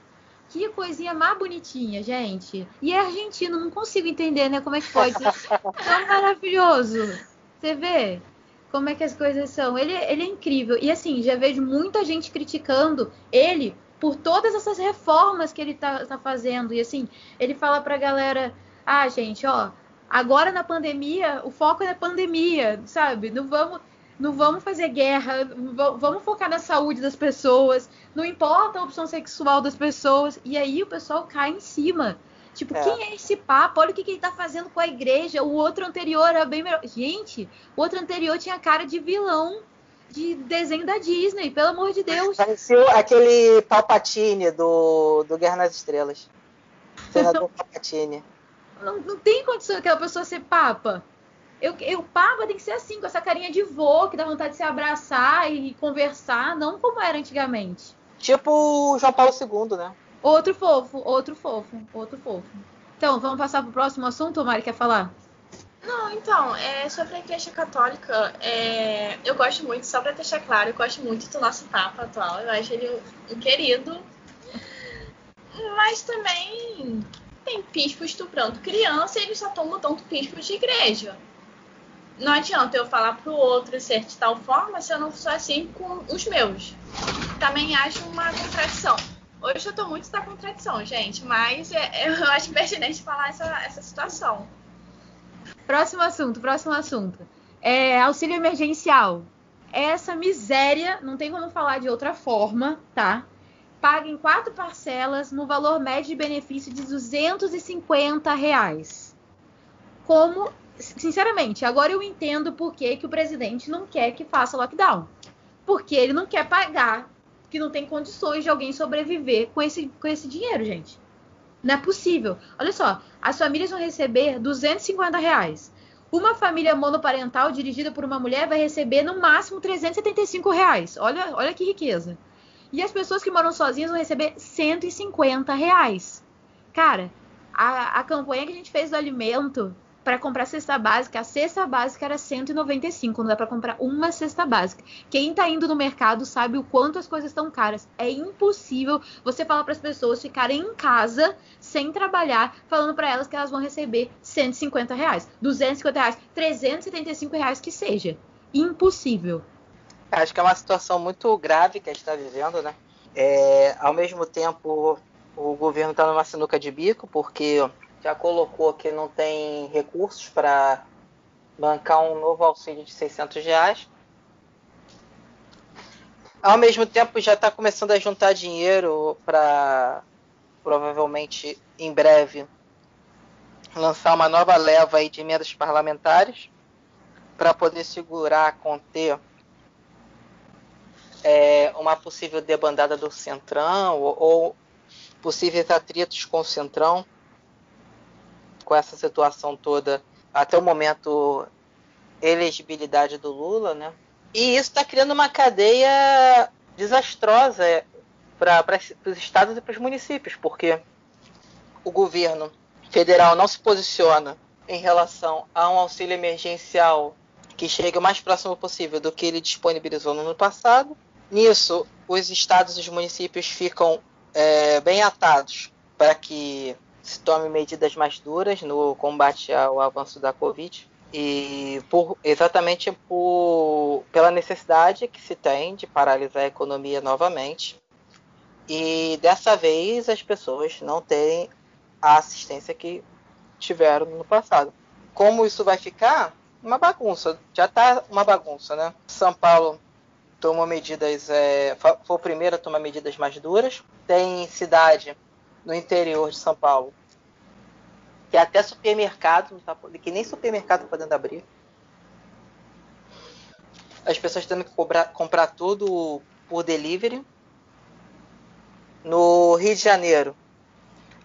Que coisinha mais bonitinha, gente. E é argentino, não consigo entender, né? Como é que pode ser [laughs] tão maravilhoso. Você vê como é que as coisas são. Ele, ele é incrível. E assim, já vejo muita gente criticando ele por todas essas reformas que ele tá, tá fazendo. E assim, ele fala pra galera: ah, gente, ó, agora na pandemia, o foco é na pandemia, sabe? Não vamos. Não vamos fazer guerra, vamos focar na saúde das pessoas, não importa a opção sexual das pessoas. E aí o pessoal cai em cima. Tipo, é. quem é esse papo? Olha o que, que ele tá fazendo com a igreja. O outro anterior era bem melhor. Gente, o outro anterior tinha cara de vilão de desenho da Disney, pelo amor de Deus. Pareceu aquele Palpatine do, do Guerra nas Estrelas. [laughs] Senador Palpatine. Não, não tem condição aquela pessoa ser papa. Eu, eu, papa tem que ser assim, com essa carinha de vô, que dá vontade de se abraçar e conversar, não como era antigamente. Tipo João Paulo II, né? Outro fofo, outro fofo, outro fofo. Então, vamos passar pro próximo assunto, Mari, quer falar? Não, então, é, sobre a Igreja Católica, é, eu gosto muito, só para deixar claro, eu gosto muito do nosso Papa atual. Eu acho ele um querido. Mas também tem bispo estuprando criança e eles só estão mudando bispos de igreja. Não adianta eu falar pro outro ser de tal forma se eu não sou assim com os meus. Também acho uma contradição. Hoje eu tô muito da contradição, gente, mas é, [laughs] eu acho pertinente falar essa, essa situação. Próximo assunto, próximo assunto. É, auxílio emergencial. Essa miséria, não tem como falar de outra forma, tá? Paga em quatro parcelas no valor médio de benefício de 250 reais. Como, sinceramente, agora eu entendo por que, que o presidente não quer que faça lockdown. Porque ele não quer pagar, que não tem condições de alguém sobreviver com esse, com esse dinheiro, gente. Não é possível. Olha só, as famílias vão receber 250 reais. Uma família monoparental dirigida por uma mulher vai receber no máximo 375 reais. Olha, olha que riqueza. E as pessoas que moram sozinhas vão receber 150 reais. Cara, a, a campanha que a gente fez do alimento para comprar cesta básica, a cesta básica era 195, não dá para comprar uma cesta básica. Quem tá indo no mercado sabe o quanto as coisas estão caras. É impossível você falar para as pessoas ficarem em casa sem trabalhar, falando para elas que elas vão receber 150 reais, 250 reais, 375 reais que seja. Impossível. Acho que é uma situação muito grave que a gente está vivendo, né? É, ao mesmo tempo, o governo está numa sinuca de bico, porque já colocou que não tem recursos para bancar um novo auxílio de 600 reais. Ao mesmo tempo, já está começando a juntar dinheiro para provavelmente em breve lançar uma nova leva aí de emendas parlamentares para poder segurar, conter é, uma possível debandada do Centrão ou, ou possíveis atritos com o Centrão com essa situação toda, até o momento, elegibilidade do Lula, né? E isso está criando uma cadeia desastrosa para os estados e para os municípios, porque o governo federal não se posiciona em relação a um auxílio emergencial que chegue o mais próximo possível do que ele disponibilizou no ano passado. Nisso, os estados e os municípios ficam é, bem atados para que se tome medidas mais duras no combate ao avanço da Covid e por, exatamente por, pela necessidade que se tem de paralisar a economia novamente. E dessa vez as pessoas não têm a assistência que tiveram no passado. Como isso vai ficar? Uma bagunça. Já está uma bagunça, né? São Paulo tomou medidas, é, foi o primeiro a tomar medidas mais duras. Tem cidade no interior de São Paulo, que até supermercado, tá, que nem supermercado podendo abrir. As pessoas tendo que cobrar, comprar tudo por delivery. No Rio de Janeiro,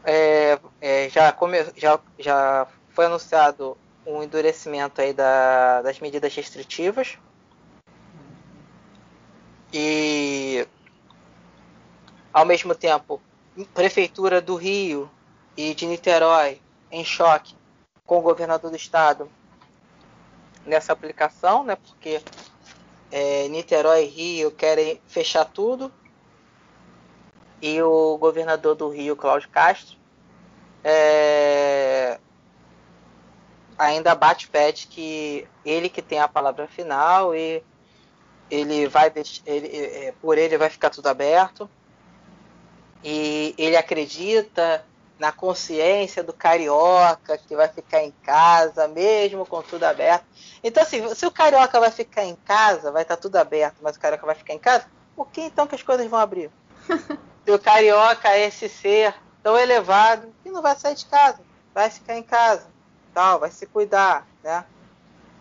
é, é, já, come, já, já foi anunciado um endurecimento aí da, das medidas restritivas. E ao mesmo tempo, Prefeitura do Rio e de Niterói em choque com o governador do estado nessa aplicação, né? Porque é, Niterói e Rio querem fechar tudo e o governador do Rio, Cláudio Castro, é, ainda bate pede que ele que tem a palavra final e ele vai ele, é, por ele vai ficar tudo aberto e ele acredita na consciência do carioca que vai ficar em casa, mesmo com tudo aberto. Então, assim, se o carioca vai ficar em casa, vai estar tudo aberto, mas o carioca vai ficar em casa, por que então que as coisas vão abrir? [laughs] se o carioca é esse ser tão elevado que não vai sair de casa, vai ficar em casa, tal, vai se cuidar, né?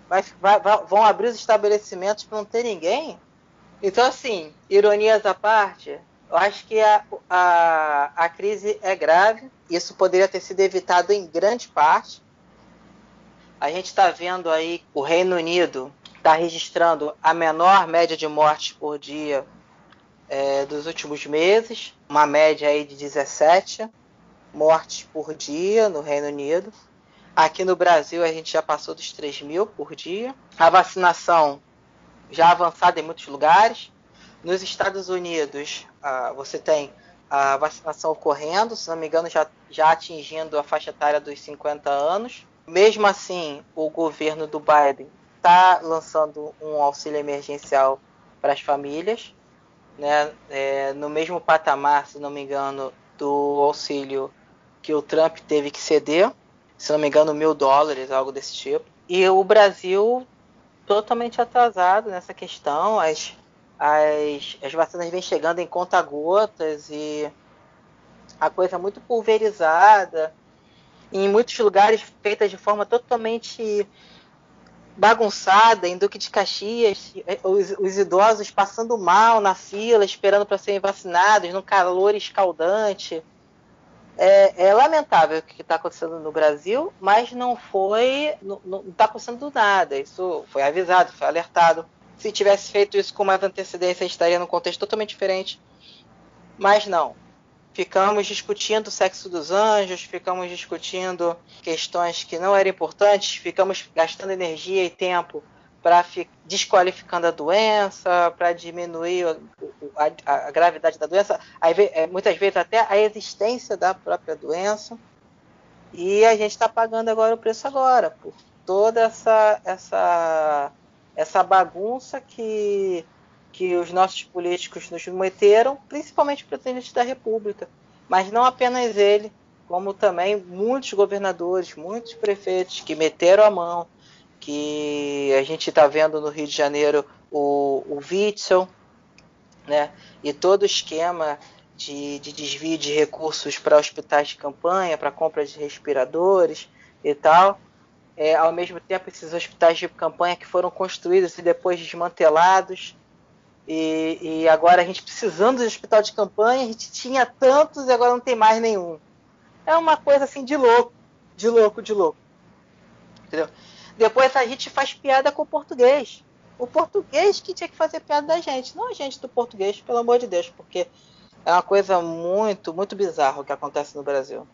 Vai, vai, vão abrir os estabelecimentos para não ter ninguém? Então, assim, ironias à parte, eu acho que a, a, a crise é grave. Isso poderia ter sido evitado em grande parte. A gente está vendo aí o Reino Unido está registrando a menor média de mortes por dia é, dos últimos meses, uma média aí de 17 mortes por dia no Reino Unido. Aqui no Brasil a gente já passou dos 3 mil por dia. A vacinação já avançada em muitos lugares. Nos Estados Unidos, uh, você tem a vacinação ocorrendo, se não me engano, já, já atingindo a faixa etária dos 50 anos. Mesmo assim, o governo do Biden está lançando um auxílio emergencial para as famílias, né? É, no mesmo patamar, se não me engano, do auxílio que o Trump teve que ceder, se não me engano, mil dólares, algo desse tipo. E o Brasil totalmente atrasado nessa questão. As, as, as vacinas vêm chegando em conta-gotas e a coisa é muito pulverizada. Em muitos lugares feitas de forma totalmente bagunçada, em Duque de Caxias, os, os idosos passando mal na fila, esperando para serem vacinados, num calor escaldante. É, é, lamentável o que está acontecendo no Brasil, mas não foi, não está acontecendo do nada. Isso foi avisado, foi alertado. Se tivesse feito isso com mais antecedência, estaria num contexto totalmente diferente. Mas não. Ficamos discutindo o sexo dos anjos, ficamos discutindo questões que não eram importantes, ficamos gastando energia e tempo para desqualificando a doença, para diminuir a, a, a, gravidade da doença, é, muitas vezes até a existência da própria doença. E a gente está pagando agora o preço agora por toda essa essa essa bagunça que que os nossos políticos nos meteram, principalmente o presidente da República, mas não apenas ele, como também muitos governadores, muitos prefeitos que meteram a mão, que a gente está vendo no Rio de Janeiro o, o Witzel, né? E todo o esquema de, de desvio de recursos para hospitais de campanha, para compra de respiradores e tal. É, ao mesmo tempo, esses hospitais de campanha que foram construídos e depois desmantelados, e, e, agora a gente precisando de hospital de campanha, a gente tinha tantos e agora não tem mais nenhum. É uma coisa assim de louco, de louco, de louco. Entendeu? Depois a gente faz piada com o português. O português que tinha que fazer piada da gente, não a gente do português, pelo amor de Deus, porque é uma coisa muito, muito bizarra o que acontece no Brasil.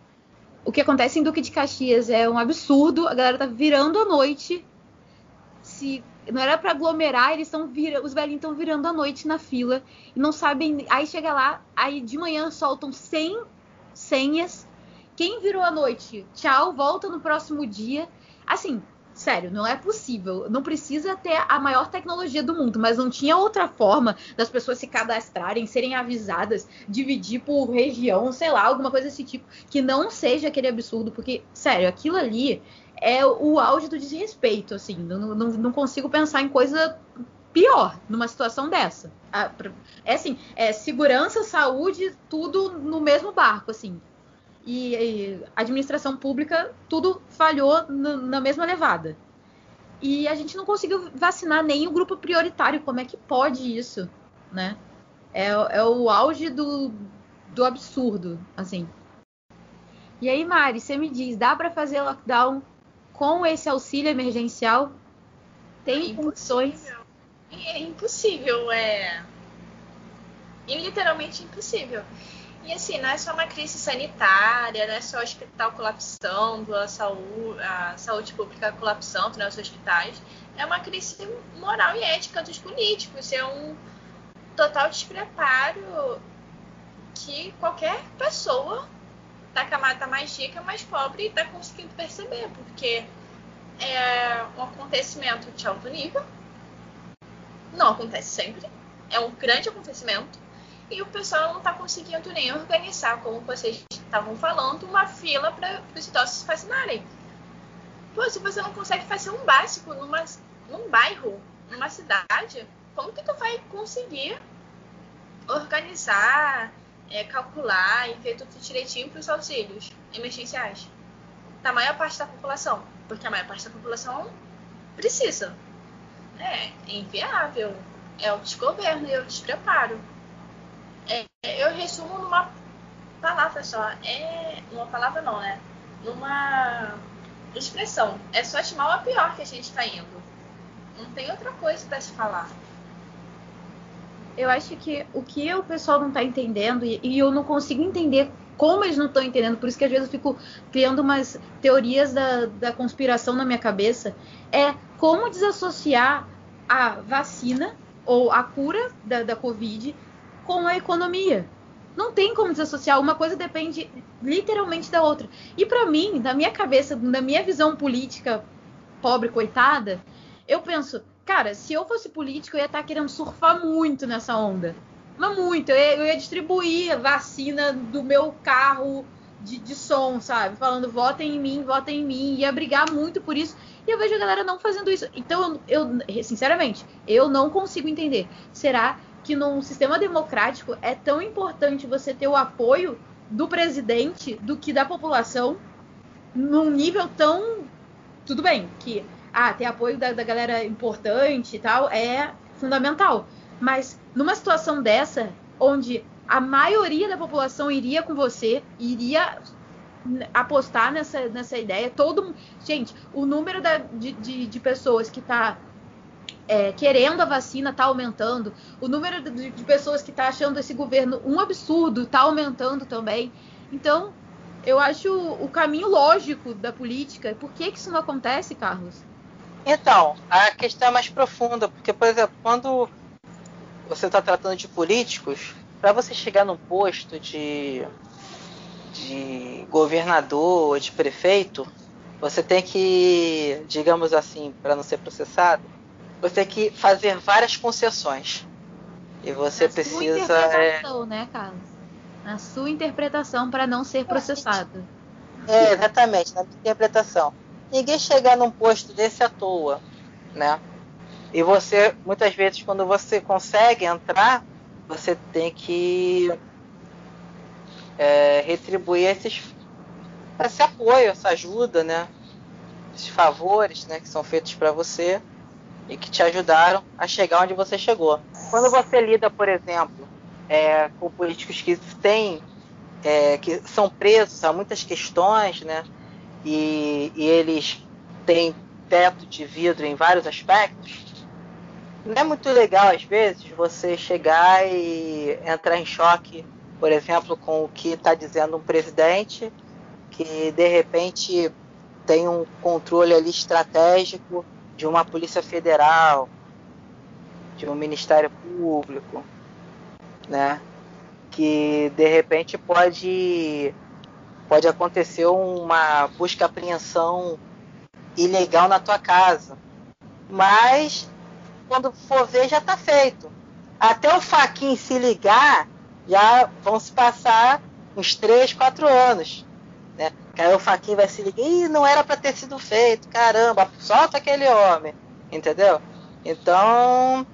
O que acontece em Duque de Caxias é um absurdo. A galera tá virando a noite se não era para aglomerar, eles estão os velhinhos estão virando a noite na fila e não sabem. Aí chega lá, aí de manhã soltam 100 senhas. Quem virou a noite? Tchau, volta no próximo dia. Assim, sério, não é possível. Não precisa ter a maior tecnologia do mundo, mas não tinha outra forma das pessoas se cadastrarem, serem avisadas, dividir por região, sei lá, alguma coisa desse tipo, que não seja aquele absurdo, porque, sério, aquilo ali é o auge do desrespeito, assim. Não, não, não consigo pensar em coisa pior numa situação dessa. É assim, é segurança, saúde, tudo no mesmo barco, assim. E, e administração pública, tudo falhou na mesma levada. E a gente não conseguiu vacinar nem o grupo prioritário. Como é que pode isso, né? É, é o auge do, do absurdo, assim. E aí, Mari, você me diz, dá para fazer lockdown com esse auxílio emergencial tem é condições. É impossível, é. E literalmente impossível. E assim, não é só uma crise sanitária, não é só o hospital colapsando, a saúde, a saúde pública colapsando nos hospitais. É uma crise moral e ética dos políticos. É um total despreparo que qualquer pessoa da camada mais rica, mais pobre, está conseguindo perceber, porque é um acontecimento de alto nível, não acontece sempre, é um grande acontecimento, e o pessoal não está conseguindo nem organizar, como vocês estavam falando, uma fila para os idosos se vacinarem. Pô, se você não consegue fazer um básico numa, num bairro, numa cidade, como que tu vai conseguir organizar é, calcular e ver tudo direitinho para os auxílios emergenciais da maior parte da população, porque a maior parte da população precisa. É, inviável, é o desgoverno e o despreparo. É, eu resumo numa palavra só, é uma palavra não, né? Numa expressão. É só de mal a pior que a gente está indo. Não tem outra coisa para se falar eu acho que o que o pessoal não está entendendo, e, e, eu não consigo entender como eles não estão entendendo, por isso que às vezes eu fico criando umas teorias da, da conspiração na minha cabeça, é como desassociar a vacina ou a cura da, da Covid com a economia. Não tem como desassociar, uma coisa depende literalmente da outra. E para mim, na minha cabeça, na minha visão política pobre coitada, eu penso, cara, se eu fosse político, eu ia estar tá querendo surfar muito nessa onda. Mas muito, eu ia, eu ia distribuir vacina do meu carro de, de, som, sabe? Falando votem em mim, votem em mim, ia brigar muito por isso. E eu vejo a galera não fazendo isso. Então, eu, eu sinceramente, eu não consigo entender. Será que num sistema democrático é tão importante você ter o apoio do presidente do que da população num nível tão. Tudo bem, que ah, ter apoio da, da galera importante e tal é fundamental. Mas numa situação dessa, onde a maioria da população iria com você, iria apostar nessa, nessa ideia, todo gente, o número da, de, de, de pessoas que está é, querendo a vacina está aumentando, o número de, de pessoas que está achando esse governo um absurdo está aumentando também. Então, eu acho o caminho lógico da política. Por que, que isso não acontece, Carlos? Então, a questão é mais profunda, porque, por exemplo, quando você está tratando de políticos, para você chegar num posto de, de governador ou de prefeito, você tem que, digamos assim, para não ser processado, você tem que fazer várias concessões. E você Na precisa. Sua interpretação, é... né, Carlos? Na sua interpretação para não ser processado. É, exatamente, na minha interpretação. Ninguém chega num posto desse à toa, né? E você, muitas vezes, quando você consegue entrar, você tem que é, retribuir esses, esse apoio, essa ajuda, né? Esses favores, né, que são feitos para você e que te ajudaram a chegar onde você chegou. Quando você lida, por exemplo, é, com políticos que têm, é, que são presos a muitas questões, né? E, e eles têm teto de vidro em vários aspectos. Não é muito legal às vezes você chegar e entrar em choque, por exemplo, com o que está dizendo um presidente que de repente tem um controle ali estratégico de uma Polícia Federal, de um Ministério Público, né? Que de repente pode pode acontecer uma busca apreensão ilegal na tua casa. Mas quando for ver já está feito. Até o Faquin se ligar, já vão se passar uns 3, 4 anos. Que aí o Faquin vai se ligar, e não era para ter sido feito, caramba, solta aquele homem, entendeu? Então,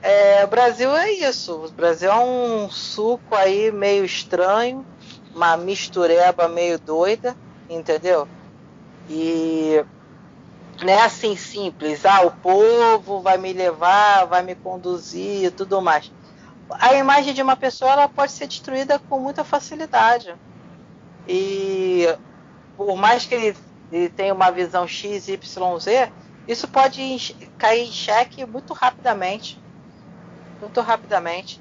é, o Brasil é isso. O Brasil é um suco aí meio estranho, uma mistureba meio doida, entendeu? E não é assim simples, ah, o povo vai me levar, vai me conduzir e tudo mais. A imagem de uma pessoa ela pode ser destruída com muita facilidade. E por mais que ele, ele tenha uma visão X, Y, Z, isso pode cair em xeque muito rapidamente. Muito rapidamente.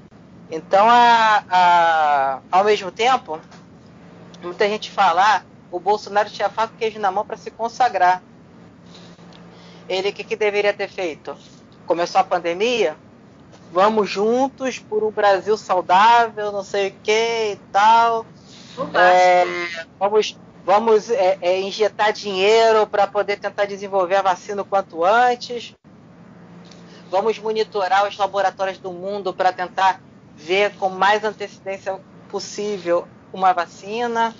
Então, a, a, ao mesmo tempo, muita gente fala, ah, o Bolsonaro tinha faca e queijo na mão para se consagrar. Ele o que, que deveria ter feito? Começou a pandemia, vamos juntos por um Brasil saudável, não sei o que e tal. É, vamos vamos é, é, injetar dinheiro para poder tentar desenvolver a vacina o quanto antes. Vamos monitorar os laboratórios do mundo para tentar ver com mais antecedência possível uma vacina.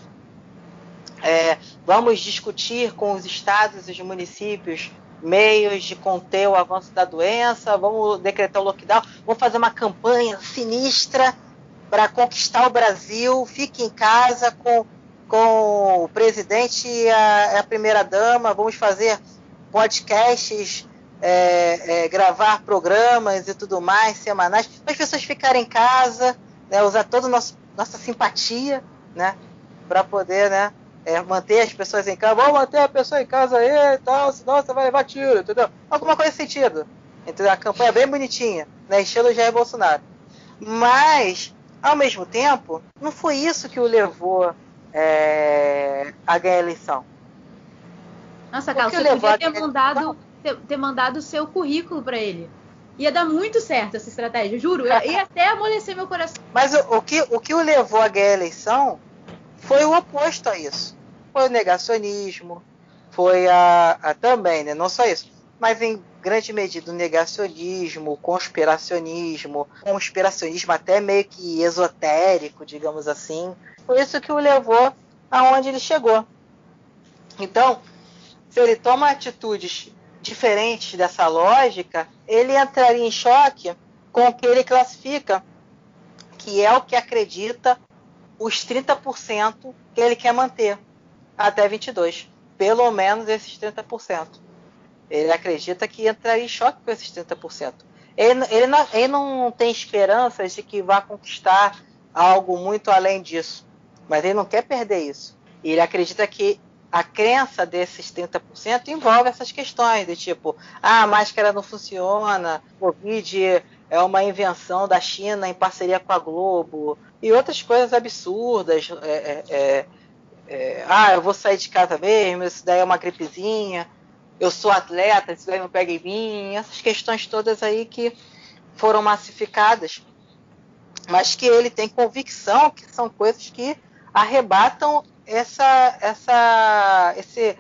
É, vamos discutir com os estados e os municípios meios de conter o avanço da doença. Vamos decretar o lockdown. Vamos fazer uma campanha sinistra para conquistar o Brasil. Fique em casa com, com o presidente e a, a primeira-dama. Vamos fazer podcasts, é, é, gravar programas e tudo mais, semanais, para as pessoas ficarem em casa, né, usar toda a nossa simpatia né, para poder né, é, manter as pessoas em casa. Vamos manter a pessoa em casa aí e tal, senão você vai levar tiro, entendeu? Alguma coisa nesse sentido. Entendeu? A campanha é bem bonitinha, né, estilo Jair Bolsonaro. Mas ao mesmo tempo, não foi isso que o levou é, a ganhar a eleição. Nossa, Carlos, você podia ter mandado, ter, ter mandado o seu currículo para ele. Ia dar muito certo essa estratégia, juro. Ia até amolecer meu coração. [laughs] Mas o, o, que, o que o levou a ganhar a eleição foi o oposto a isso. Foi o negacionismo, foi a, a também, né? Não só isso, mas em grande medida o negacionismo, o conspiracionismo, conspiracionismo até meio que esotérico, digamos assim. Foi isso que o levou aonde ele chegou. Então, se ele toma atitudes diferentes dessa lógica, ele entraria em choque com o que ele classifica, que é o que acredita os 30% que ele quer manter até 22. Pelo menos esses 30%. Ele acredita que entraria em choque com esses 30%. Ele, ele, não, ele não tem esperanças de que vá conquistar algo muito além disso. Mas ele não quer perder isso. Ele acredita que a crença desses 30% envolve essas questões, de tipo, ah, a máscara não funciona, Covid é uma invenção da China em parceria com a Globo, e outras coisas absurdas. É, é, é, é, ah, eu vou sair de casa mesmo, isso daí é uma gripezinha, eu sou atleta, isso daí não pega em mim, essas questões todas aí que foram massificadas, mas que ele tem convicção que são coisas que arrebatam essa, essa, esse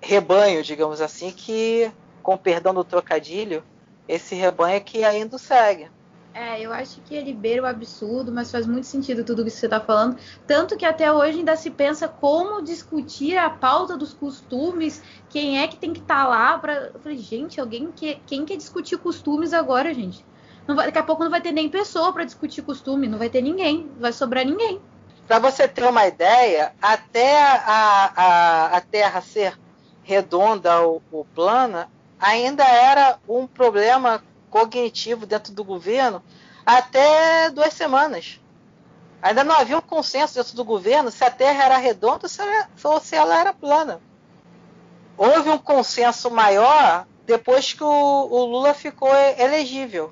rebanho, digamos assim, que, com perdão do trocadilho, esse rebanho que ainda segue. É, eu acho que ele beira o absurdo, mas faz muito sentido tudo que você está falando. Tanto que até hoje ainda se pensa como discutir a pauta dos costumes, quem é que tem que estar tá lá para. Eu falei, gente, alguém que quem quer discutir costumes agora, gente? Vai... daqui a pouco não vai ter nem pessoa para discutir costume, não vai ter ninguém, não vai sobrar ninguém. Para você ter uma ideia, até a, a, a Terra ser redonda ou, ou plana, ainda era um problema cognitivo dentro do governo até duas semanas. Ainda não havia um consenso dentro do governo se a Terra era redonda ou se ela era plana. Houve um consenso maior depois que o, o Lula ficou elegível.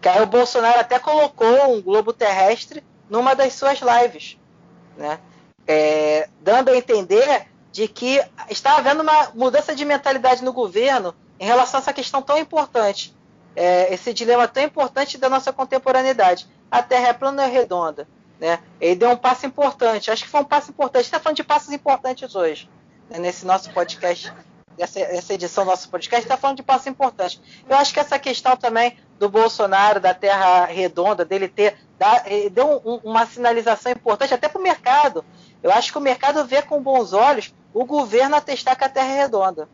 Que aí o Bolsonaro até colocou um globo terrestre numa das suas lives, né? É, dando a entender de que está havendo uma mudança de mentalidade no governo em relação a essa questão tão importante, é, esse dilema tão importante da nossa contemporaneidade. A Terra é plana ou é redonda? Né? Ele deu um passo importante, acho que foi um passo importante. Está falando de passos importantes hoje, né? nesse nosso podcast, essa, edição do nosso podcast, está falando de passos importantes. Eu acho que essa questão também do Bolsonaro, da Terra redonda, dele ter dá, deu um, uma sinalização importante até para o mercado. Eu acho que o mercado vê com bons olhos o governo atestar que a Terra é redonda.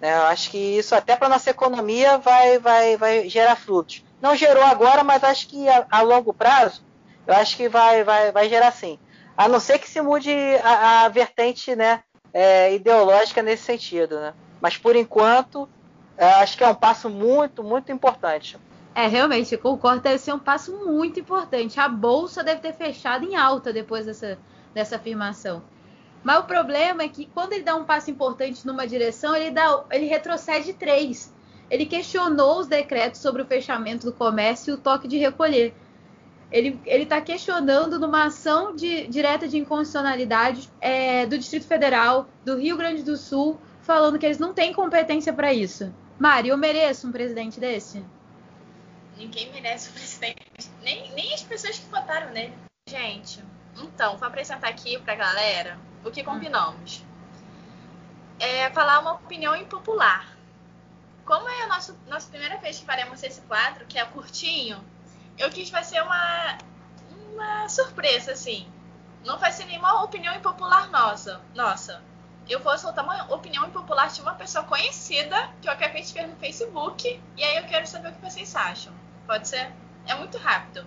Né? Eu acho que isso até para nossa economia vai, vai, vai gerar frutos. Não gerou agora, mas acho que a, a longo prazo, eu acho que vai, vai, vai gerar sim. A não ser que se mude a, a vertente né, é, ideológica nesse sentido. Né? Mas por enquanto, é, acho que é um passo muito, muito importante. É, realmente, concordo, deve ser um passo muito importante. A bolsa deve ter fechado em alta depois dessa, dessa afirmação. Mas o problema é que quando ele dá um passo importante numa direção, ele, dá, ele retrocede três. Ele questionou os decretos sobre o fechamento do comércio e o toque de recolher. Ele está questionando numa ação de, direta de inconstitucionalidade é, do Distrito Federal, do Rio Grande do Sul, falando que eles não têm competência para isso. Mari, eu mereço um presidente desse? Ninguém merece um presidente. Nem, nem as pessoas que votaram nele. Gente, então, vou apresentar aqui pra galera o que combinamos. É falar uma opinião impopular. Como é a nossa, nossa primeira vez que faremos esse quadro, que é curtinho, eu quis vai ser uma, uma surpresa, assim. Não vai ser nenhuma opinião impopular nossa. Nossa. Eu vou soltar uma opinião impopular de uma pessoa conhecida que eu acabei de ver no Facebook. E aí eu quero saber o que vocês acham. Pode ser? É muito rápido.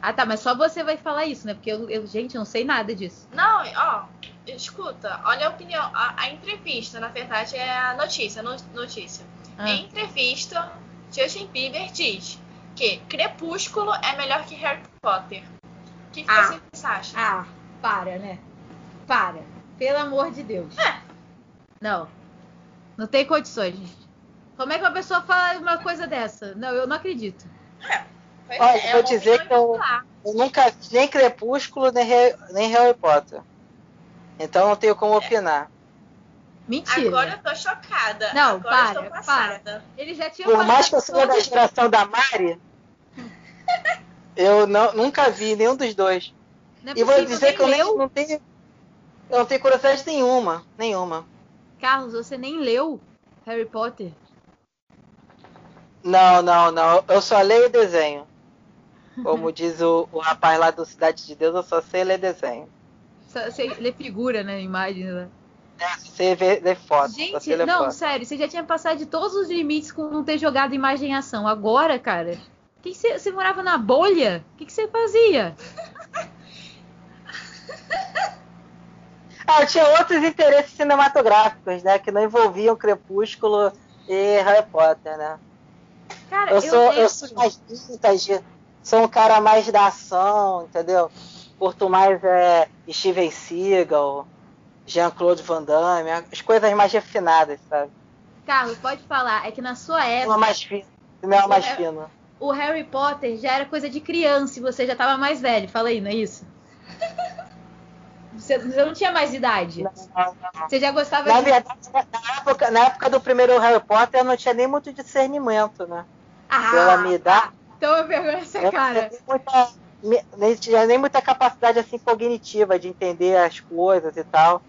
Ah, tá, mas só você vai falar isso, né? Porque eu, eu gente, eu não sei nada disso. Não, ó, escuta, olha a opinião. A, a entrevista, na verdade, é a notícia, notícia. Ah. Em entrevista, Justin Bieber diz que Crepúsculo é melhor que Harry Potter. O que, que ah. vocês acham? Ah, para, né? Para. Pelo amor de Deus. É. Não. Não tem condições, gente. Como é que uma pessoa fala uma coisa dessa? Não, eu não acredito. É. Olha, é, vou dizer que eu, eu, nunca vi nem Crepúsculo, nem, nem Harry Potter. Então não tenho como opinar. Mentira. Agora eu tô chocada. Não, Agora para, eu tô passada. Ele já tinha Por mais que eu seja da geração da Mari, eu não, nunca vi nenhum dos dois. É E vou dizer que eu nem, não tenho. Eu não tenho curiosidade nenhuma. Nenhuma. Carlos, você nem leu Harry Potter. Não, não, não. Eu só leio desenho. [laughs] Como diz o, o rapaz lá do Cidade de Deus, eu só sei ler desenho. Só- Você lê figura, né? Imagem. Né? É, Você vê ler foto. Gente, sei ler não, foto. sério, você já tinha passado de todos os limites com não ter jogado imagem em ação. Agora, cara, que que você, você morava na bolha? O que, que você fazia? Ah, eu tinha outros interesses cinematográficos, né? Que não envolviam Crepúsculo e Harry Potter, né? Cara, Eu eu, sou, eu sou mais vintage, sou um cara mais da ação, entendeu? Curto mais é, Steven Seagal, Jean-Claude Van Damme, as coisas mais refinadas, sabe? Carlos, pode falar. É que na sua época, mais fino. Cinema mais É. fino. o Harry Potter já era coisa de criança e você já tava mais velho. Fala aí, não é isso? Você, você não tinha mais idade. Não, não, não. Você já gostava Na de. verdade, na época, na época do primeiro Harry Potter, eu não tinha nem muito discernimento, né? Ah, minha idade. Então eu vergonho essa cara. nem muita, me- nem tinha nem muita capacidade assim cognitiva de entender as coisas e tal,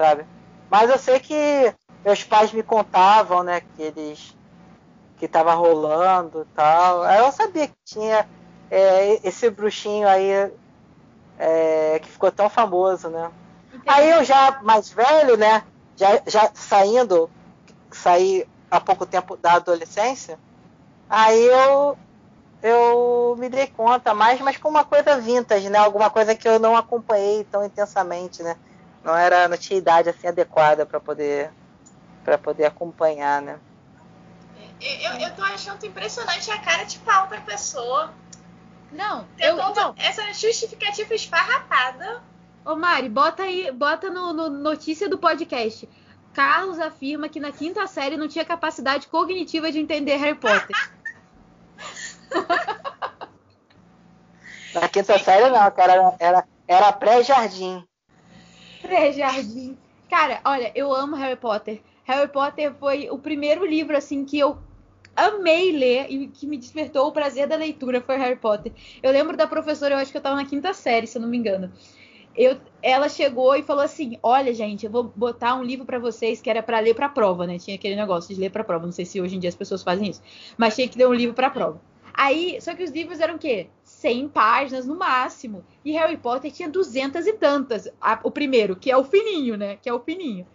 sabe? Mas eu sei que meus pais me contavam, né, que eles que tava rolando e tal. Eu sabia que tinha é, esse bruxinho aí é, que ficou tão famoso, né? Aí eu já mais velho, né, já, já saindo, saí há pouco tempo da adolescência, aí eu eu me dei conta mais, mas com uma coisa vintage, né? Alguma coisa que eu não acompanhei tão intensamente, né? Não era, não tinha idade assim adequada para poder para poder acompanhar, né? Eu, eu, tô achando impressionante a cara de pau da pessoa. Não, eu, então, essa justificativa esfarrapada. Ô Mari, bota aí, bota no, no notícia do podcast. Carlos afirma que na quinta série não tinha capacidade cognitiva de entender Harry Potter. [laughs] Na quinta série não, cara, era, era, pré-jardim. Pré-jardim. Cara, olha, eu amo Harry Potter. Harry Potter foi o primeiro livro assim que eu amei ler e que me despertou o prazer da leitura foi Harry Potter. Eu lembro da professora, eu acho que eu tava na quinta série, se eu não me engano. Eu, ela chegou e falou assim: "Olha, gente, eu vou botar um livro pra vocês que era pra ler pra prova, né? Tinha aquele negócio de ler pra prova, não sei se hoje em dia as pessoas fazem isso, mas tinha que ler um livro pra prova. Aí, só que os livros eram o quê? 100 páginas no máximo. E Harry Potter tinha duzentas e tantas. A- o primeiro, que é o fininho, né? Que é o fininho.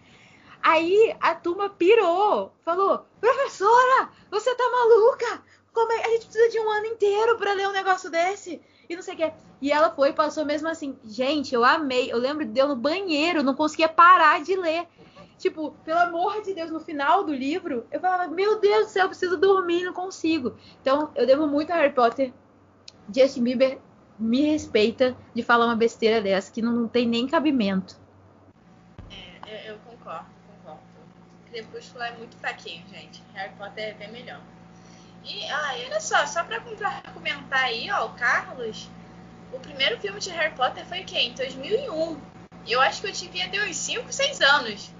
Aí a turma pirou. Falou: Professora, você tá maluca? Como é? A gente precisa de um ano inteiro pra ler um negócio desse. E não sei o que. E ela foi e passou mesmo assim. Gente, eu amei. Eu lembro de eu no banheiro, não conseguia parar de ler. Tipo, pelo amor de Deus, no final do livro, eu falava, meu Deus do céu, eu preciso dormir, não consigo. Então, eu devo muito a Harry Potter. Justin Bieber me respeita de falar uma besteira dessa, que não, não tem nem cabimento. É, eu, eu concordo, concordo. Crepúsculo é muito fraquinho, gente. Harry Potter é bem melhor. E, ah, e olha só, só pra complementar aí, ó, o Carlos, o primeiro filme de Harry Potter foi quê? Em 2001. E eu acho que eu devia ter uns 5, 6 anos.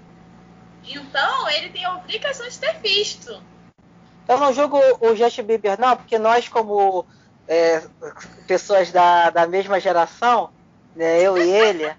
Então, ele tem a obrigação de ter visto. Eu não julgo o Justin Bieber, não, porque nós, como é, pessoas da, da mesma geração, né, eu e ele,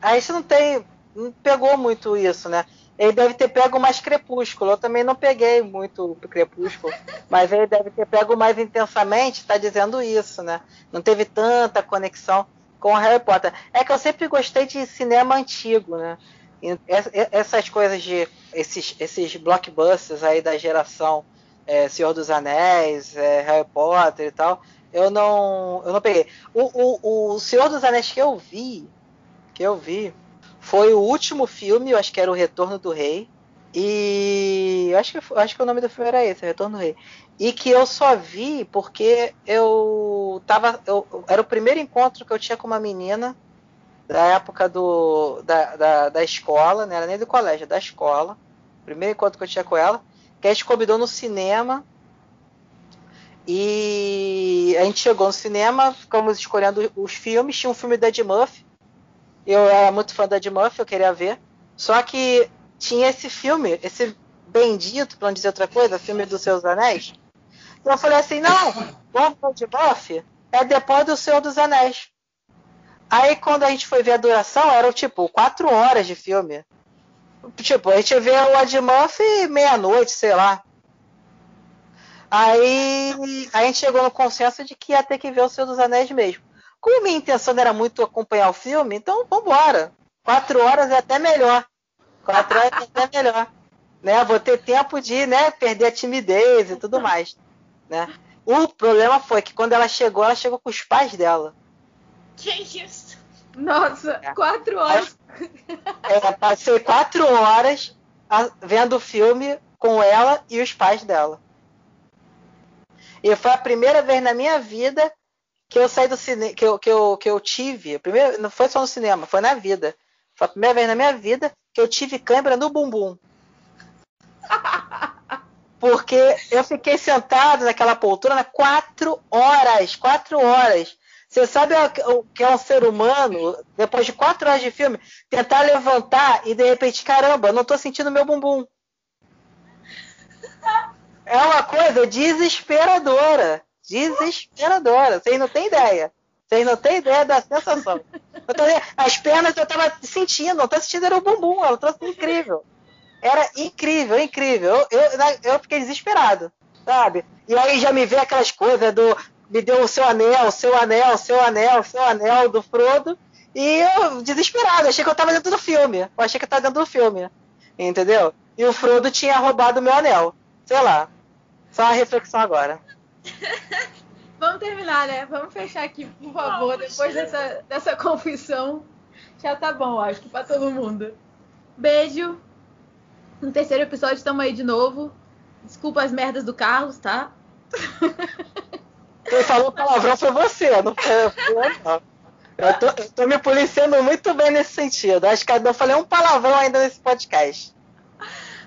a gente não tem. não pegou muito isso, né? Ele deve ter pego mais crepúsculo. Eu também não peguei muito crepúsculo, mas ele deve ter pego mais intensamente, está dizendo isso, né? Não teve tanta conexão com Harry Potter. É que eu sempre gostei de cinema antigo, né? Ess- Essas coisas de. esses, esses blockbusters aí da geração é, Senhor dos Anéis, é, Harry Potter e tal, eu não, eu não peguei. O, o, o Senhor dos Anéis que eu vi, que eu vi, foi o último filme, eu acho que era o Retorno do Rei. E acho que, acho que o nome do filme era esse, Retorno do Rei. E que eu só vi porque eu tava. Eu, era o primeiro encontro que eu tinha com uma menina da época do, da, da, da escola, não era nem do colégio, da escola. Primeiro encontro que eu tinha com ela, que a gente convidou no cinema. E a gente chegou no cinema, ficamos escolhendo os filmes. Tinha um filme da Ed Murphy, Eu era muito fã da Ed Murphy, eu queria ver. Só que tinha esse filme, esse bendito, pra não dizer outra coisa, filme dos Seus Anéis. Então eu falei assim, não, o Ed Murphy é depois do Senhor dos Anéis. Aí quando a gente foi ver a duração, era tipo quatro horas de filme. Tipo, a gente vê o Ed Murphy meia-noite, sei lá. Aí a gente chegou no consenso de que ia ter que ver o Senhor dos Anéis mesmo. Como minha intenção era muito acompanhar o filme, então vambora. Quatro horas é até melhor. Quatro horas é até melhor. Né? Vou ter tempo de né, perder a timidez e tudo mais. Né? O problema foi que quando ela chegou, ela chegou com os pais dela. Que isso? Nossa, é. quatro horas. É, passei quatro horas vendo o filme com ela e os pais dela. E foi a primeira vez na minha vida que eu saí do cinema, que eu, que eu, que eu tive, primeiro, não foi só no cinema, foi na vida. Foi a primeira vez na minha vida que eu tive câimbra no bumbum. [laughs] Porque eu fiquei sentado naquela poltrona quatro horas, quatro horas. Você sabe o que é um ser humano, depois de quatro horas de filme, tentar levantar e de repente, caramba, não estou sentindo meu bumbum. É uma coisa desesperadora. Desesperadora. Vocês não têm ideia. Vocês não têm ideia da sensação. Tô, as pernas eu tava sentindo, não tô sentindo era o bumbum, ela trouxe incrível. Era incrível, incrível. Eu, eu, eu fiquei desesperado, sabe? E aí já me vê aquelas coisas do me deu o seu anel, o seu anel, o seu anel, o seu anel do Frodo. E eu, desesperado, achei que eu tava dentro do filme. Eu achei que eu tava dentro do filme. Entendeu? E o Frodo tinha roubado o meu anel. Sei lá. Só uma reflexão agora. [laughs] Vamos terminar, né? Vamos fechar aqui, por favor, depois dessa, dessa confissão. Já tá bom, acho que pra todo mundo. Beijo. No terceiro episódio estamos aí de novo. Desculpa as merdas do Carlos, tá? [laughs] Quem falou palavrão foi você, não foi eu, não. Eu tô, eu tô, me policiando muito bem nesse sentido. Acho que eu falei um palavrão ainda nesse podcast.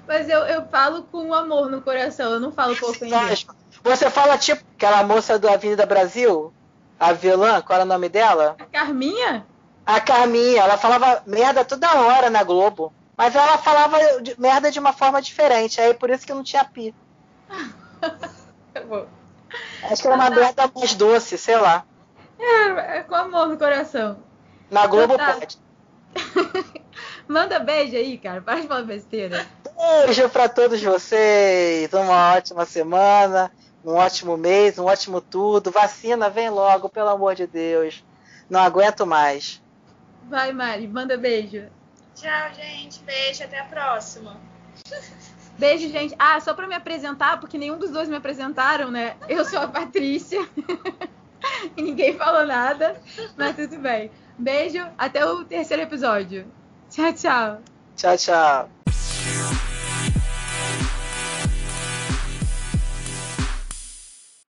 Mas eu, eu falo com amor no coração, eu não falo com ofender. Você fala tipo aquela moça do Avenida Brasil, a vilã, qual era o nome dela? A Carminha? A Carminha, ela falava merda toda hora na Globo. Mas ela falava de, merda de uma forma diferente, aí por isso que não tinha pi. [laughs] tá bom. Acho que era uma merda mais doce, sei lá. É, é com amor no coração. Na Globo então tá. pode. [laughs] Manda beijo aí, cara. Para de falar besteira. Beijo para todos vocês. Uma ótima semana, um ótimo mês, um ótimo tudo. Vacina, vem logo, pelo amor de Deus. Não aguento mais. Vai, Mari. Manda beijo. Tchau, gente. Beijo. Até a próxima. [laughs] Beijo, gente. Ah, só para me apresentar, porque nenhum dos dois me apresentaram, né? Eu sou a Patrícia. [laughs] e ninguém falou nada, mas tudo bem. Beijo, até o terceiro episódio. Tchau, tchau. Tchau, tchau.